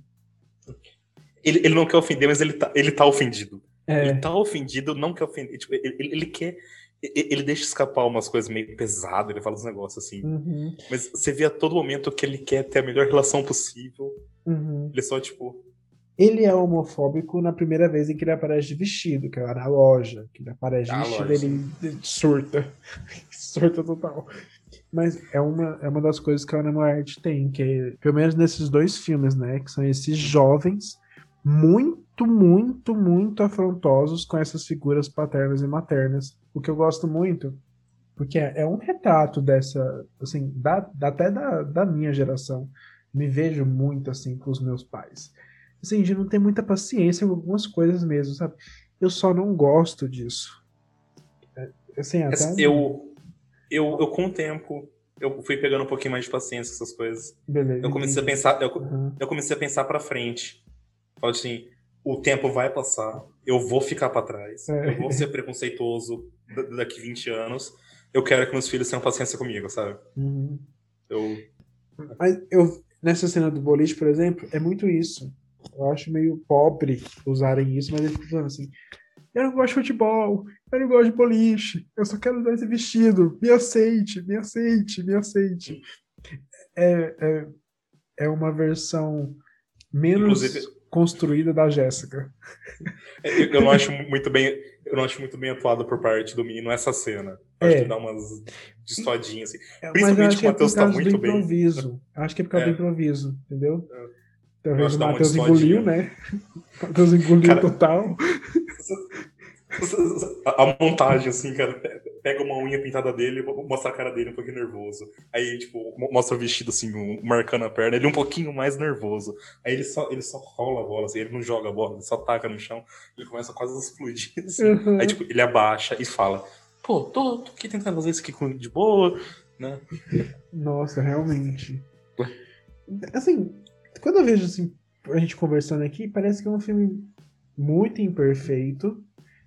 Ele, ele não quer ofender, mas ele tá, ele tá ofendido. É. Ele tá ofendido, não quer ofender. Tipo, ele, ele- quer. Ele ele deixa escapar umas coisas meio pesadas, ele fala uns negócios assim. Uhum, Mas você vê a todo momento que ele quer ter a melhor relação possível. uhum. Ele só, tipo. Ele é homofóbico na primeira vez em que ele aparece de vestido, que é lá na loja. Que ele aparece de Na vestido, loja, ele (laughs) surta. surta total. Mas é uma, é uma das coisas que a Ana Moarte tem, que é, pelo menos nesses dois filmes, né? Que são esses jovens muito, muito, muito afrontosos com essas figuras paternas e maternas. O que eu gosto muito, porque é, é um retrato dessa, assim, da- até da, da minha geração. Me vejo muito assim com os meus pais. Assim, de não ter muita paciência em algumas coisas mesmo, sabe? Eu só não gosto disso. É, Assim, até um- Eu, eu, eu, com o tempo, eu fui pegando um pouquinho mais de paciência com essas coisas. Beleza, Eu comecei a pensar. Eu, Uhum. eu comecei a pensar pra frente. Falo assim, o tempo vai passar, eu vou ficar pra trás, É. eu vou ser preconceituoso da- daqui 20 anos. Eu quero que meus filhos tenham paciência comigo, sabe? Uhum. Eu, Mas eu, nessa cena do boliche, por exemplo, é muito isso. Eu acho meio pobre usarem isso, mas eles ficam falando assim: eu não gosto de futebol, eu não gosto de boliche, eu só quero usar esse vestido, me aceite, me aceite, me aceite. É, é, é uma versão menos Inclusive- construída da Jéssica. (laughs) eu, não acho muito bem. Eu não acho muito bem atuado por parte do menino essa cena. Eu É. acho que dá umas destoadinhas, assim. É, Principalmente acho o é por Matheus tá muito bem. improviso. Acho que é por causa É. do improviso, entendeu? Eu Talvez acho o Matheus engoliu, né? O (laughs) Matheus engoliu Cara, total. (laughs) A, montagem, assim, cara, pe- pega uma unha pintada dele, mostra a cara dele um pouquinho nervoso. Aí, tipo, mo- mostra o vestido, assim, marcando a perna, ele um pouquinho mais nervoso. Aí ele só, ele só rola a bola, assim, ele não joga a bola, ele só taca no chão, ele começa quase a explodir, assim. Uhum. Aí, tipo, ele abaixa e fala, pô, tô, tô aqui tentando fazer isso aqui com- de boa, né? Nossa, realmente. Assim, quando eu vejo assim, a gente conversando aqui, parece que é um filme muito imperfeito,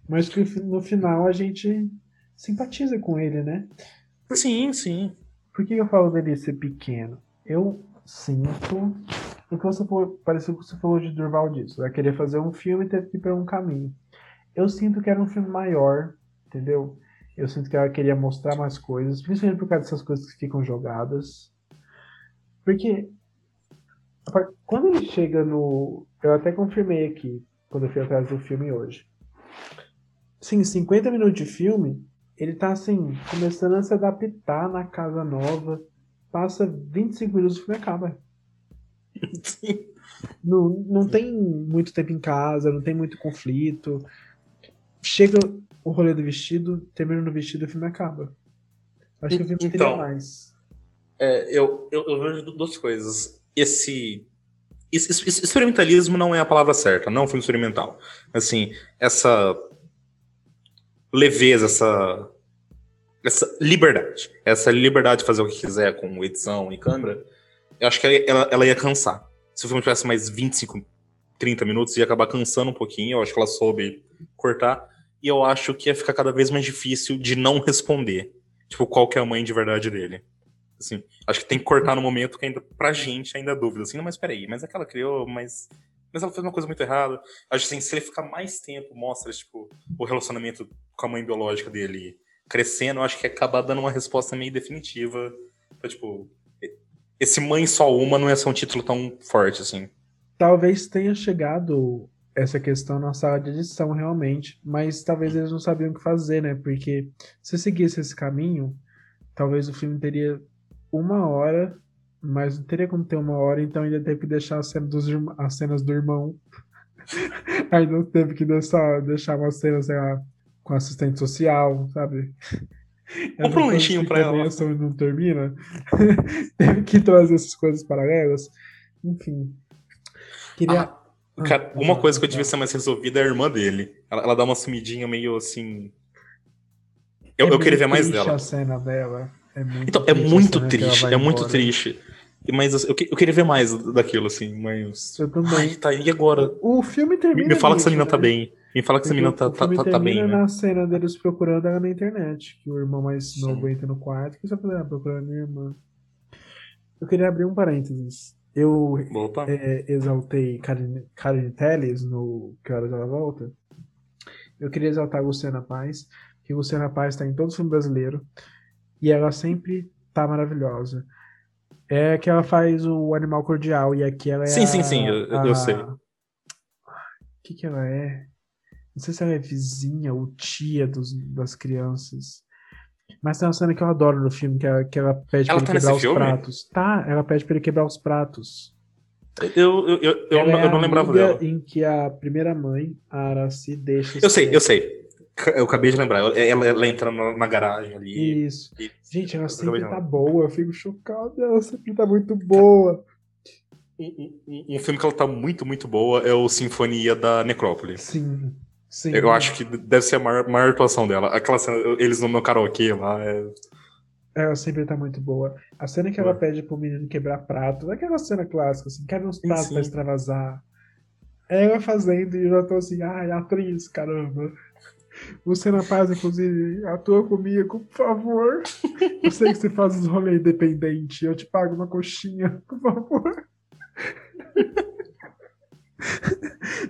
mas que no final a gente simpatiza com ele, né? Sim, sim. Por que eu falo dele ser pequeno? Eu sinto. O que você falou, pareceu que você falou de Durval disso. Vai querer fazer um filme e teve que ir para um caminho. Eu sinto que era um filme maior, entendeu? Eu sinto que ela queria mostrar mais coisas, principalmente por causa dessas coisas que ficam jogadas. Porque quando ele chega no. Eu até confirmei aqui, quando eu fui atrás do filme hoje. Sim, 50 minutos de filme, ele tá assim, começando a se adaptar na casa nova. Passa 25 minutos e o filme acaba. (laughs) Não, não tem muito tempo em casa, não tem muito conflito. Chega o rolê do vestido, termina no vestido e o filme acaba. Acho que o filme então, mais. É, eu, eu, eu vejo duas coisas. Esse, esse, experimentalismo não é a palavra certa, não é um experimental. Assim, essa leveza, essa, essa liberdade, essa liberdade de fazer o que quiser com edição e câmera, eu acho que ela, ela ia cansar. Se o filme tivesse mais 25, 30 minutos, ia acabar cansando um pouquinho. Eu acho que ela soube cortar. E eu acho que ia ficar cada vez mais difícil de não responder. Tipo, qual que é a mãe de verdade dele. Assim, acho que tem que cortar no momento que ainda, pra gente, ainda é dúvida. Assim, não, mas peraí, mas aquela criou, mas mas ela fez uma coisa muito errada. Acho assim, se ele ficar mais tempo, mostra, tipo, o relacionamento com a mãe biológica dele crescendo, acho que acaba dando uma resposta meio definitiva. Pra, tipo, esse mãe só uma não é só um título tão forte, assim. Talvez tenha chegado essa questão na sala de edição, realmente, mas talvez eles não sabiam o que fazer, né? Porque se seguisse esse caminho, talvez o filme teria uma hora mas não teria como ter uma hora, então ainda teve que deixar as cenas, dos, as cenas do irmão. (laughs) ainda teve que deixar, deixar uma cena, sei lá, com assistente social, sabe? (laughs) Compra um lanchinho pra ela. A não termina. (laughs) teve que trazer essas coisas paralelas. Enfim. Queria. Ah, cara, ah, uma coisa que eu devia ser mais resolvida é a irmã dele. Ela, ela dá uma sumidinha meio assim. Eu, é eu queria ver mais dela. a cena dela. É muito então, é muito triste, é muito triste. Mas assim, eu, eu queria ver mais daquilo, assim, mas. Eu também. Ai, tá, e agora? O filme termina. Me, fala que essa menina tá né? tá bem. Me fala que essa menina tá, tá, tá, tá bem. Né? na cena deles procurando ela na internet. Que o irmão mais novo entra no quarto. Que só falando, procurando minha irmã. Eu queria abrir um parênteses. Eu é, exaltei Karen, Telles no Que Horas Ela Volta. Eu queria exaltar a Luciana Paz. Que Luciana Paz tá em todo filme brasileiro. E ela sempre tá maravilhosa. É que ela faz o Animal Cordial e aqui ela é. Sim, a, sim, sim, eu, a... eu sei. O que, que ela é? Não sei se ela é vizinha ou tia dos, das crianças. Mas tem uma cena que eu adoro no filme, que ela, que ela pede ela pra tá ele quebrar os filme? pratos. Tá, ela pede pra ele quebrar os pratos. Eu, eu, eu, eu, é eu não lembrava dela. Em que a primeira mãe, a Araci, deixa. Eu sei, eu sei. Eu acabei de lembrar. Ela, ela entra na garagem ali. Isso. E... Gente, ela sempre tá boa. Eu fico chocado. Ela sempre tá muito boa. Um, filme que ela tá muito, muito boa é o Sinfonia da Necrópole. Sim. Sim. Eu acho que deve ser a maior, maior atuação dela. Aquela cena, eles no, no karaokê lá. É... Ela sempre tá muito boa. A cena que ela é. pede pro menino quebrar prato, é aquela cena clássica, assim, quebra uns pratos pra extravasar. É ela fazendo e eu já tô assim, ai, atriz, caramba. Luciana Paz, inclusive, atua comigo, por favor. Eu sei que você faz os rolês independente. Eu te pago uma coxinha, por favor.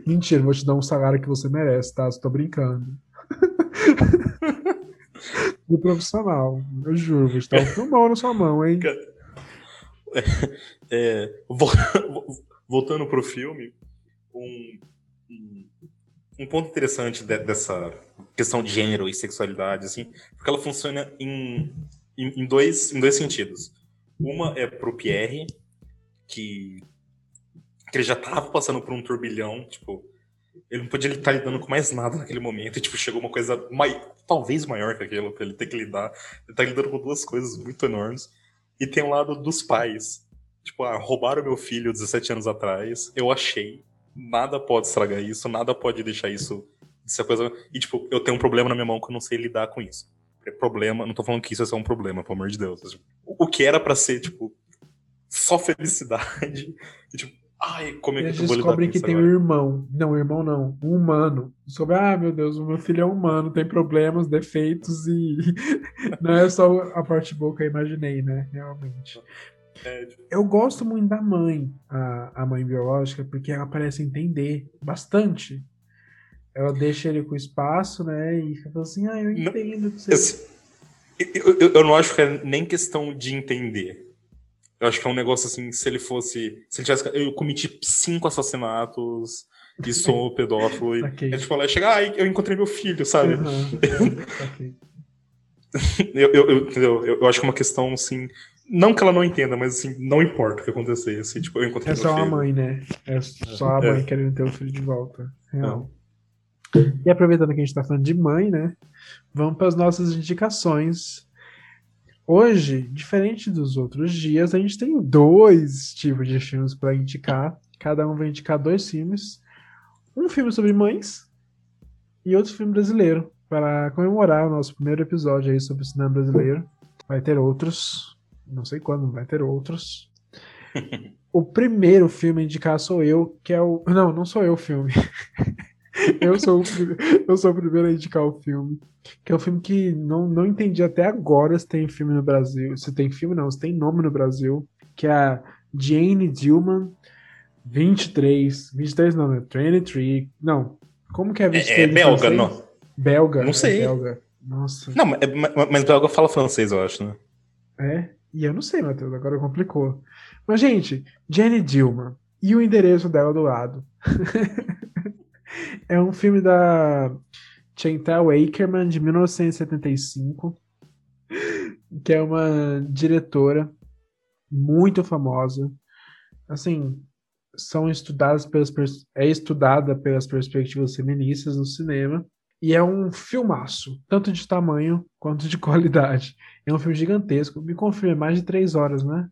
Mentira, vou te dar um salário que você merece, tá? Estou brincando. Do profissional, eu juro, vou te dar um filmão na sua mão, hein? É, (laughs) voltando pro filme, um, um, um ponto interessante de, dessa questão de gênero e sexualidade, assim, porque ela funciona em, em, em dois, em dois sentidos. Uma é pro Pierre, que, que ele já tava passando por um turbilhão, tipo, ele não podia estar lidando com mais nada naquele momento, e, tipo, chegou uma coisa mai, talvez maior que aquilo, pra ele ter que lidar. Ele tá lidando com duas coisas muito enormes. E tem um lado dos pais. Tipo, ah, roubaram meu filho 17 anos atrás, eu achei, nada pode estragar isso, nada pode deixar isso ser coisa. E, tipo, eu tenho um problema na minha mão que eu não sei lidar com isso. é problema. Não tô falando que isso é só um problema, pelo amor de Deus. Tipo, o que era pra ser, tipo, só felicidade. (laughs) E, tipo, ai, como é que eu vou lidar descobrem que tem um agora? irmão. Não, irmão não. Um humano. Descobre, ah, meu Deus, o meu filho é humano, tem problemas, defeitos e (laughs) não é só a parte boa que eu imaginei, né? Realmente. Eu gosto muito da mãe, a, a mãe biológica, porque ela parece entender bastante. Ela deixa ele com espaço, né? E fica assim, ah, eu Não- entendo. que você- eu, eu, eu não acho que é nem questão de entender. Eu acho que é um negócio assim, se ele fosse. Se ele tivesse. Eu cometi cinco assassinatos e (laughs) sou pedófilo. E, Saquei. é tipo, ela chega, ai, eu encontrei meu filho, sabe? Saquei. (laughs) Eu, eu? Eu, eu acho que é uma questão, assim. Não que ela não entenda, mas assim, não importa o que acontecesse. Tipo, eu encontrei É só a mãe, né? É só a É. mãe querendo ter o filho de volta. Real. E aproveitando que a gente tá falando de mãe, né? Vamos para as nossas indicações. Hoje, diferente dos outros dias, a gente tem dois tipos de filmes para indicar. Cada um vai indicar dois filmes. Um filme sobre mães e outro filme brasileiro. Para comemorar o nosso primeiro episódio aí sobre o cinema brasileiro. Vai ter outros. Não sei quando, vai ter outros. O primeiro filme a indicar sou eu, que é o. Não, não sou eu o filme. (laughs) eu, sou o, eu sou o primeiro a indicar o filme. Que é um filme que não, não entendi até agora se tem filme no Brasil. Se tem filme, não, se tem nome no Brasil. Que é a Jane Dillman 23. 23 não, né? 23. Não. Como que é 23? É, é belga, não. Belga. Não é sei. belga. Nossa. Não, mas, mas belga fala francês, eu acho, né? É, e eu não sei, Matheus, agora complicou. Mas, gente, Jenny Dillman e o endereço dela do lado. (laughs) é um filme da Chantal Akerman, de 1975, que é uma diretora muito famosa. Assim, são estudadas pelas é estudada pelas perspectivas feministas no cinema. E é um filmaço, tanto de tamanho quanto de (laughs) qualidade. É um filme gigantesco. Me confirma, é mais de três horas, né?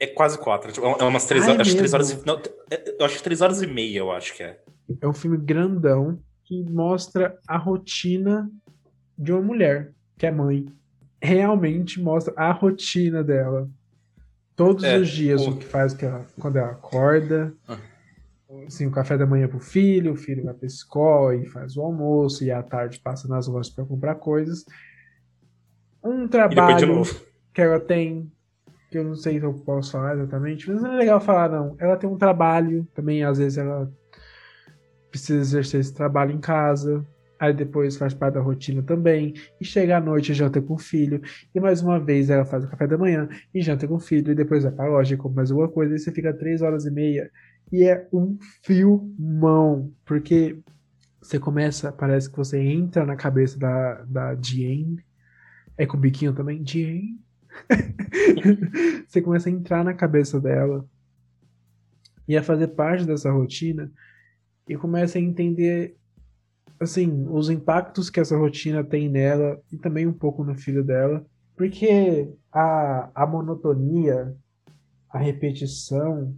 É quase quatro. Tipo, É umas três Ah, é horas. acho três horas. e- Não, é- eu acho que três horas e meia, eu acho que é. É um filme grandão que mostra a rotina de uma mulher, que é mãe. Realmente mostra a rotina dela. Todos É, os dias, o- o que faz que ela, quando ela acorda. Assim, o café da manhã pro filho, o filho vai pra escola e faz o almoço, e à tarde passa nas lojas para comprar coisas. Um trabalho que ela tem, que eu não sei se eu posso falar exatamente, mas não é legal falar, não. Ela tem um trabalho, também às vezes ela precisa exercer esse trabalho em casa, aí depois faz parte da rotina também, e chega à noite e janta com o filho, e mais uma vez ela faz o café da manhã e janta com o filho, e depois vai pra loja e compra mais alguma coisa, e você fica três horas e meia, e é um filmão, porque você começa, parece que você entra na cabeça da, da Jane, é com o biquinho também, Jane. (laughs) você começa a entrar na cabeça dela e a fazer parte dessa rotina e começa a entender assim os impactos que essa rotina tem nela e também um pouco no filho dela. Porque a, a monotonia a repetição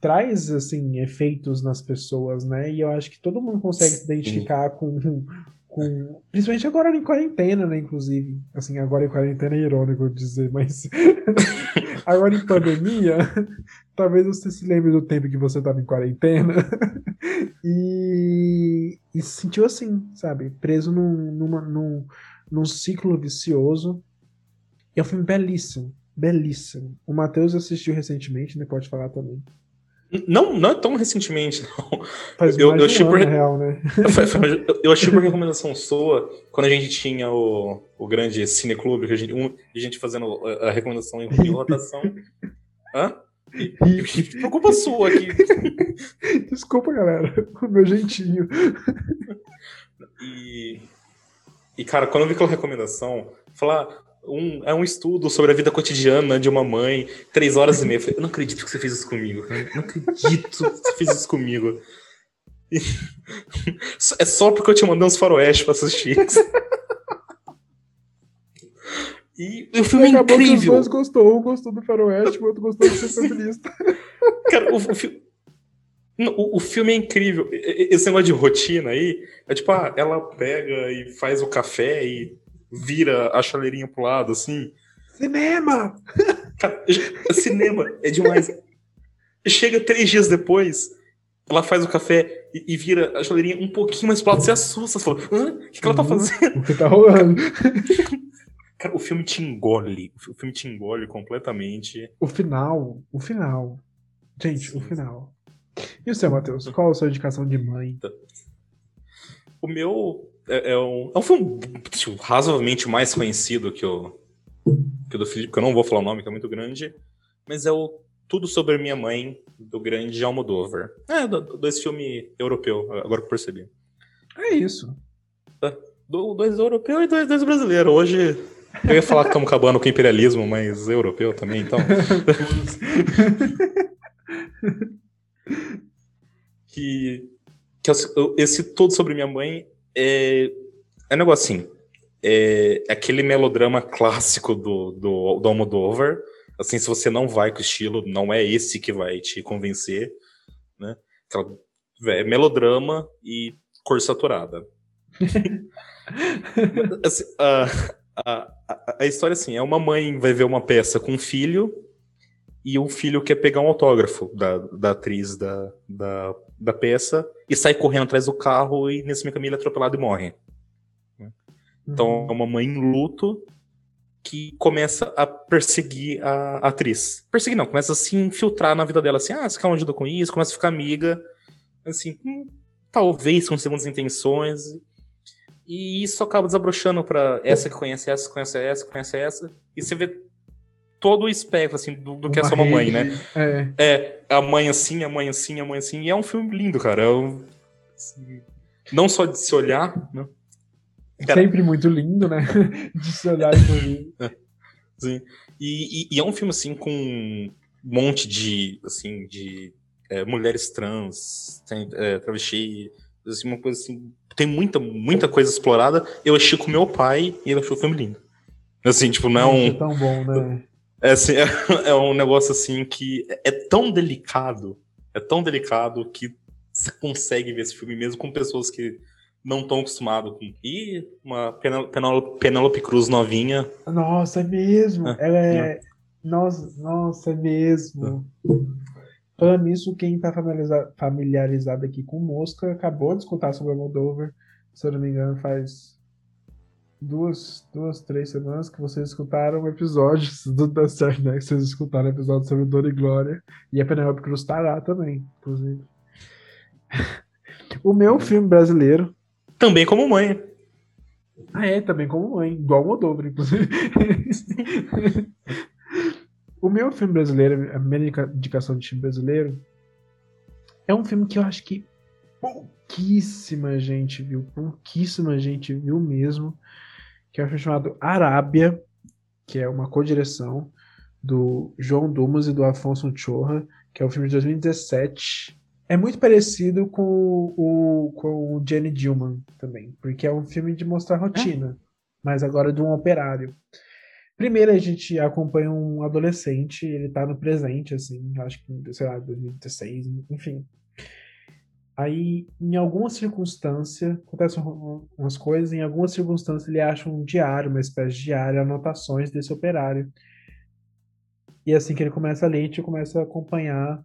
traz assim efeitos nas pessoas né e eu acho que todo mundo consegue se identificar com com principalmente agora em quarentena né inclusive assim agora em quarentena é irônico dizer mas (laughs) agora em pandemia talvez você se lembre do tempo que você estava em quarentena (laughs) e, e se sentiu assim, sabe? Preso num, numa- num, num ciclo vicioso. E é um filme belíssimo, belíssimo. O Matheus assistiu recentemente, né? Pode falar também. Não, não é tão recentemente, (laughs) não. Faz Eu- eu achei por- real, né? (laughs) Eu- Eu achei por recomendação sua, quando a gente tinha o, o grande cineclube, que a gente, um, a gente fazendo a a recomendação em, em rotação. Hã? (laughs) Por culpa sua aqui. Desculpa, galera, o meu jeitinho. E, e, cara, quando eu vi aquela recomendação, falar. Um, é um estudo sobre a vida cotidiana de uma mãe, três horas e meia. Eu falei, eu não acredito que você fez isso comigo. Eu não acredito que você fez isso comigo. (laughs) É só porque eu te mandei uns faroeste pra assistir. E o filme é que os incrível. dois gostou. Um gostou do faroeste, o outro gostou de ser feminista. Cara, o, o, fi- Não, o, o filme é incrível. Esse negócio de rotina aí, é tipo, ah, ela pega e faz o café e vira a chaleirinha pro lado, assim. Cinema! (laughs) Cinema é demais. Chega três dias depois, ela faz o café e, e vira a chaleirinha um pouquinho mais pro lado, você assusta, você fala, hã? O que, que ela tá Uhum. fazendo? O que tá rolando? (laughs) Cara, o filme te engole. O filme te engole completamente. O final, o final. Gente, o final. E o seu, Matheus? Qual a sua indicação de mãe? O meu é, é um, é um filme tipo, razoavelmente mais conhecido que o, que o do Felipe, que eu não vou falar o nome, que é muito grande, mas é o Tudo Sobre Minha Mãe, do grande Almodóvar. É, do, desse filme europeu, agora que eu percebi. É isso. Do, dois europeus e dois, dois brasileiros. Hoje eu ia falar que estamos acabando com o imperialismo, mas europeu também, então. (laughs) que, que eu- esse Tudo Sobre Minha Mãe é, é um negócio assim. É aquele melodrama clássico do, do, do Almodóvar. Assim, se você não vai com o estilo, não é esse que vai te convencer, né? Aquela, é melodrama e cor saturada. (laughs) Assim, a, a, a, a história assim, é uma mãe vai ver uma peça com um filho e o filho quer pegar um autógrafo da, da atriz da, da, da peça e sai correndo atrás do carro e nesse meio caminho ele é atropelado e morre. Então é uma mãe em luto que começa a perseguir a atriz. Perseguir não, começa a se infiltrar na vida dela, assim, ah, você quer uma ajuda com isso? Começa a ficar amiga, assim, hum, talvez com segundas intenções. E isso acaba desabrochando pra essa que conhece essa, conhece essa, conhece essa. E você vê todo o espectro, assim, do, do que é sua mamãe, né? É. É, a mãe assim, a mãe assim, a mãe assim. E é um filme lindo, cara. É um- assim, não só de se olhar, né? Cara, Sempre muito lindo, né? (laughs) De se olhar e sorrir. (laughs) Sim. E, e- e é um filme assim com um monte de assim de é, mulheres trans, tem, é, travesti, assim, uma coisa assim. Tem muita muita coisa explorada. Eu achei com meu pai e ele achou o filme lindo. Assim, tipo, não é um é tão bom, né? É, assim, (laughs) é, é um negócio assim que é tão delicado, é tão delicado que você consegue ver esse filme mesmo com pessoas que não estão acostumadas com. E uma Penélope Cruz novinha. Nossa, é mesmo. Ah, Ela é. Nossa, nossa, é mesmo. Falando nisso, quem tá familiariza- familiarizado aqui com Mosca acabou de escutar sobre a Moldover. Se eu não me engano, faz duas, duas, três semanas que vocês escutaram episódios do Da Certo, né? Que vocês escutaram episódio sobre Dor e Glória. E a Penélope Cruz tá lá também, inclusive. O meu filme brasileiro. Também como mãe. Ah, é, também como mãe, igual o Moldover, inclusive. (laughs) o meu filme brasileiro, a minha indica- indicação de filme brasileiro, é um filme que eu acho que pouquíssima gente viu, pouquíssima gente viu mesmo, que é um filme chamado Arábia, que é uma co-direção do João Dumas e do Afonso Chorra, que é um filme de 2017. É muito parecido com o, com o Jenny Dillman também, porque é um filme de mostrar rotina, mas agora de um operário. Primeiro a gente acompanha um adolescente, ele tá no presente, assim, acho que, sei lá, 2016, enfim. Aí, em alguma circunstância, acontecem um- umas coisas, em alguma circunstância ele acha um diário, uma espécie de diário, anotações desse operário. E assim que ele começa a ler, a gente começa a acompanhar,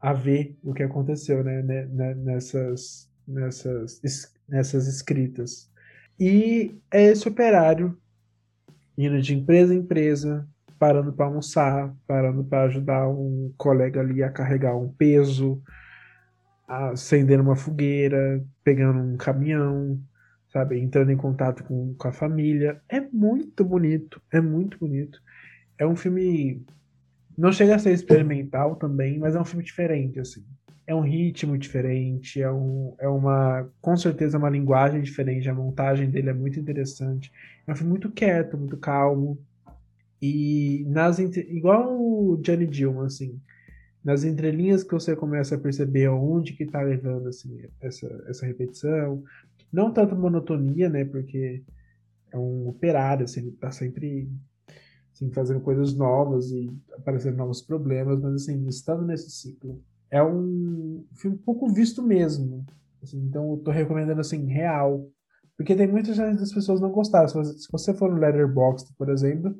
a ver o que aconteceu, né, né, né, nessas, nessas, es- nessas escritas. E é esse operário indo de empresa em empresa, parando para almoçar, parando para ajudar um colega ali a carregar um peso, acendendo uma fogueira, pegando um caminhão, sabe, entrando em contato com, com a família. É muito bonito, é muito bonito. É um filme não chega a ser experimental também, mas é um filme diferente assim. É um ritmo diferente, é, um, é uma, com certeza, uma linguagem diferente. A montagem dele é muito interessante. É um filme muito quieto, muito calmo. E nas igual o Johnny Dillman, assim, nas entrelinhas que você começa a perceber aonde que tá levando assim, essa, essa repetição. Não tanto monotonia, né? Porque é um operário, assim, ele tá sempre assim, fazendo coisas novas e aparecendo novos problemas, mas assim, estando nesse ciclo. É um filme pouco visto mesmo. assim, então eu tô recomendando assim, real Porque tem muita gente das pessoas não você, se você for no Letterboxd, por exemplo,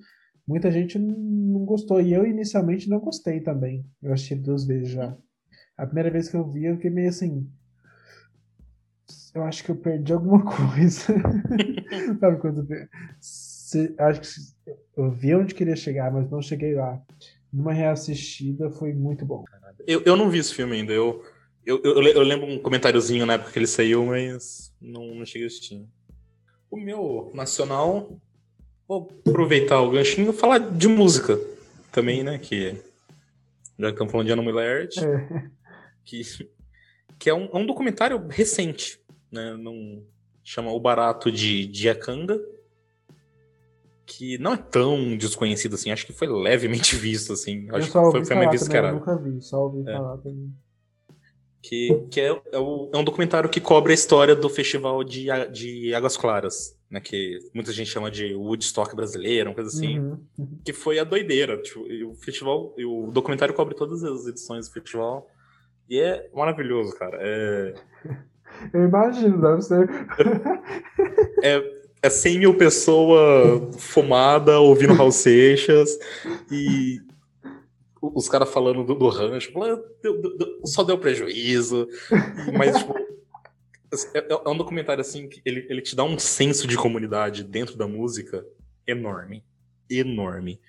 muita gente não gostou. E eu inicialmente não gostei também. Eu assisti duas vezes já. A primeira vez que eu vi, eu fiquei meio assim. Eu acho que eu perdi alguma (laughs) coisa. (laughs) Sabe quando. Se, acho que eu vi onde queria chegar, mas não cheguei lá. Numa reassistida foi muito bom. Eu, eu não vi esse filme ainda. Eu, eu, eu, eu lembro um comentáriozinho na época que ele saiu, mas não, não cheguei a assistir. O meu nacional, vou aproveitar o ganchinho e falar de música também, né? Que já que estamos falando de Ana Mulher, É. que, que é, um, é um documentário recente, né? Não, chama O Barato de Diacanga, que não é tão desconhecido assim, acho que foi levemente (laughs) visto, assim. Eu Acho que foi, foi meio também, eu descarado. nunca vi, só ouvi É. falar também. Que, que é, é, é um documentário que cobre a história do festival de, de Águas Claras, né? Que muita gente chama de Woodstock brasileiro, uma coisa assim. Uhum, uhum. Que foi a doideira. Tipo, o festival, o documentário cobre todas as edições do festival. E é maravilhoso, cara. É, (laughs) Eu imagino, deve ser. (laughs) é 100 mil pessoas fumada, ouvindo Raul Seixas, e os caras falando do, do rancho, falando, "Ah, deu- deu- só deu prejuízo, mas, tipo, é, é um documentário, assim, que ele, ele te dá um senso de comunidade dentro da música enorme, enorme.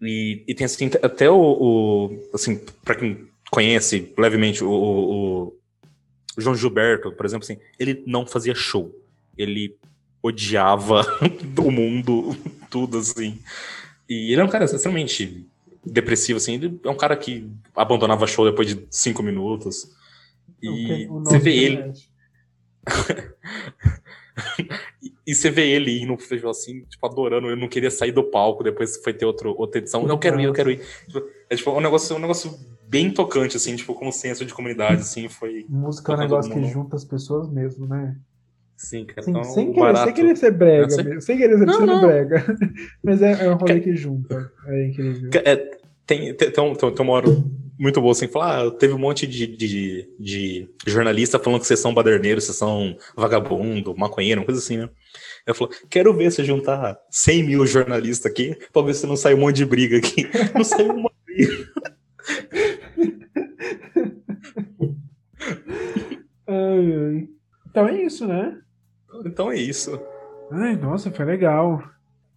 E, e tem, assim, até o, o assim, pra quem conhece levemente o, o, o João Gilberto, por exemplo, assim, ele não fazia show. Ele odiava (laughs) o mundo, tudo assim. E ele é um cara extremamente depressivo, assim. Ele é um cara que abandonava show depois de cinco minutos. E você vê ele. (laughs) E- você vê ele indo pro festival assim, tipo, adorando. Eu não queria sair do palco, depois foi ter outro, outra edição. Eu quero ir, eu quero ir. Tipo, É tipo um negócio, um negócio bem tocante, assim, tipo, como senso de comunidade, assim, foi. Música é um negócio que junta as pessoas mesmo, né? Sim, cara. Sem, então, sem, querer, sem querer ser brega, Sem- mesmo. Sem querer ser Não, não. brega. (laughs) Mas é, é um rolê que junta. É incrível. É, tem, tem, tem, tem, tem uma hora muito boa assim, falar, ah, teve um monte de, de, de jornalista falando que vocês são baderneiros, vocês são vagabundo, maconheiro, uma coisa assim, né? Eu falo, quero ver se juntar 100 mil jornalistas aqui, pra ver se não sai um monte de briga aqui. (laughs) Não saiu uma briga. (laughs) Ai, ai. Então é isso, né? Então é isso. Ai, nossa, foi legal.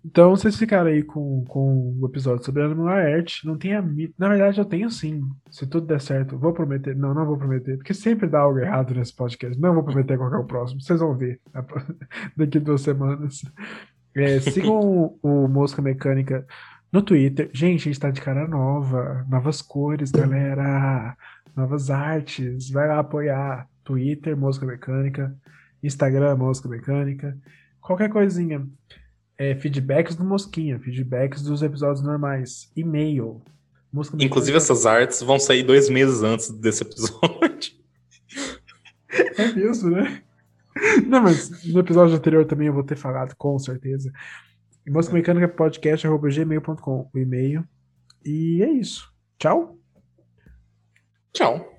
Então vocês ficaram aí com, com o episódio sobre a Laerte. Não tem a Na verdade, eu tenho sim. Se tudo der certo, vou prometer. Não, não vou prometer, porque sempre dá algo errado nesse podcast. Não vou prometer qual que é o próximo. Vocês vão ver (laughs) daqui duas semanas. É, (laughs) sigam o Mosca Mecânica no Twitter. Gente, a gente tá de cara nova. Novas cores, galera. Novas artes. Vai lá apoiar. Twitter, Mosca Mecânica. Instagram, Mosca Mecânica. Qualquer coisinha. É, feedbacks do Mosquinha, feedbacks dos episódios normais. E-mail. Mosca Inclusive, Mecânica- essas artes vão sair dois meses antes desse episódio. É isso, né? Não, mas no episódio anterior também eu vou ter falado, com certeza. Mosca Mecânica Podcast, arroba gmail.com, o e-mail. E é isso. Tchau. Tchau.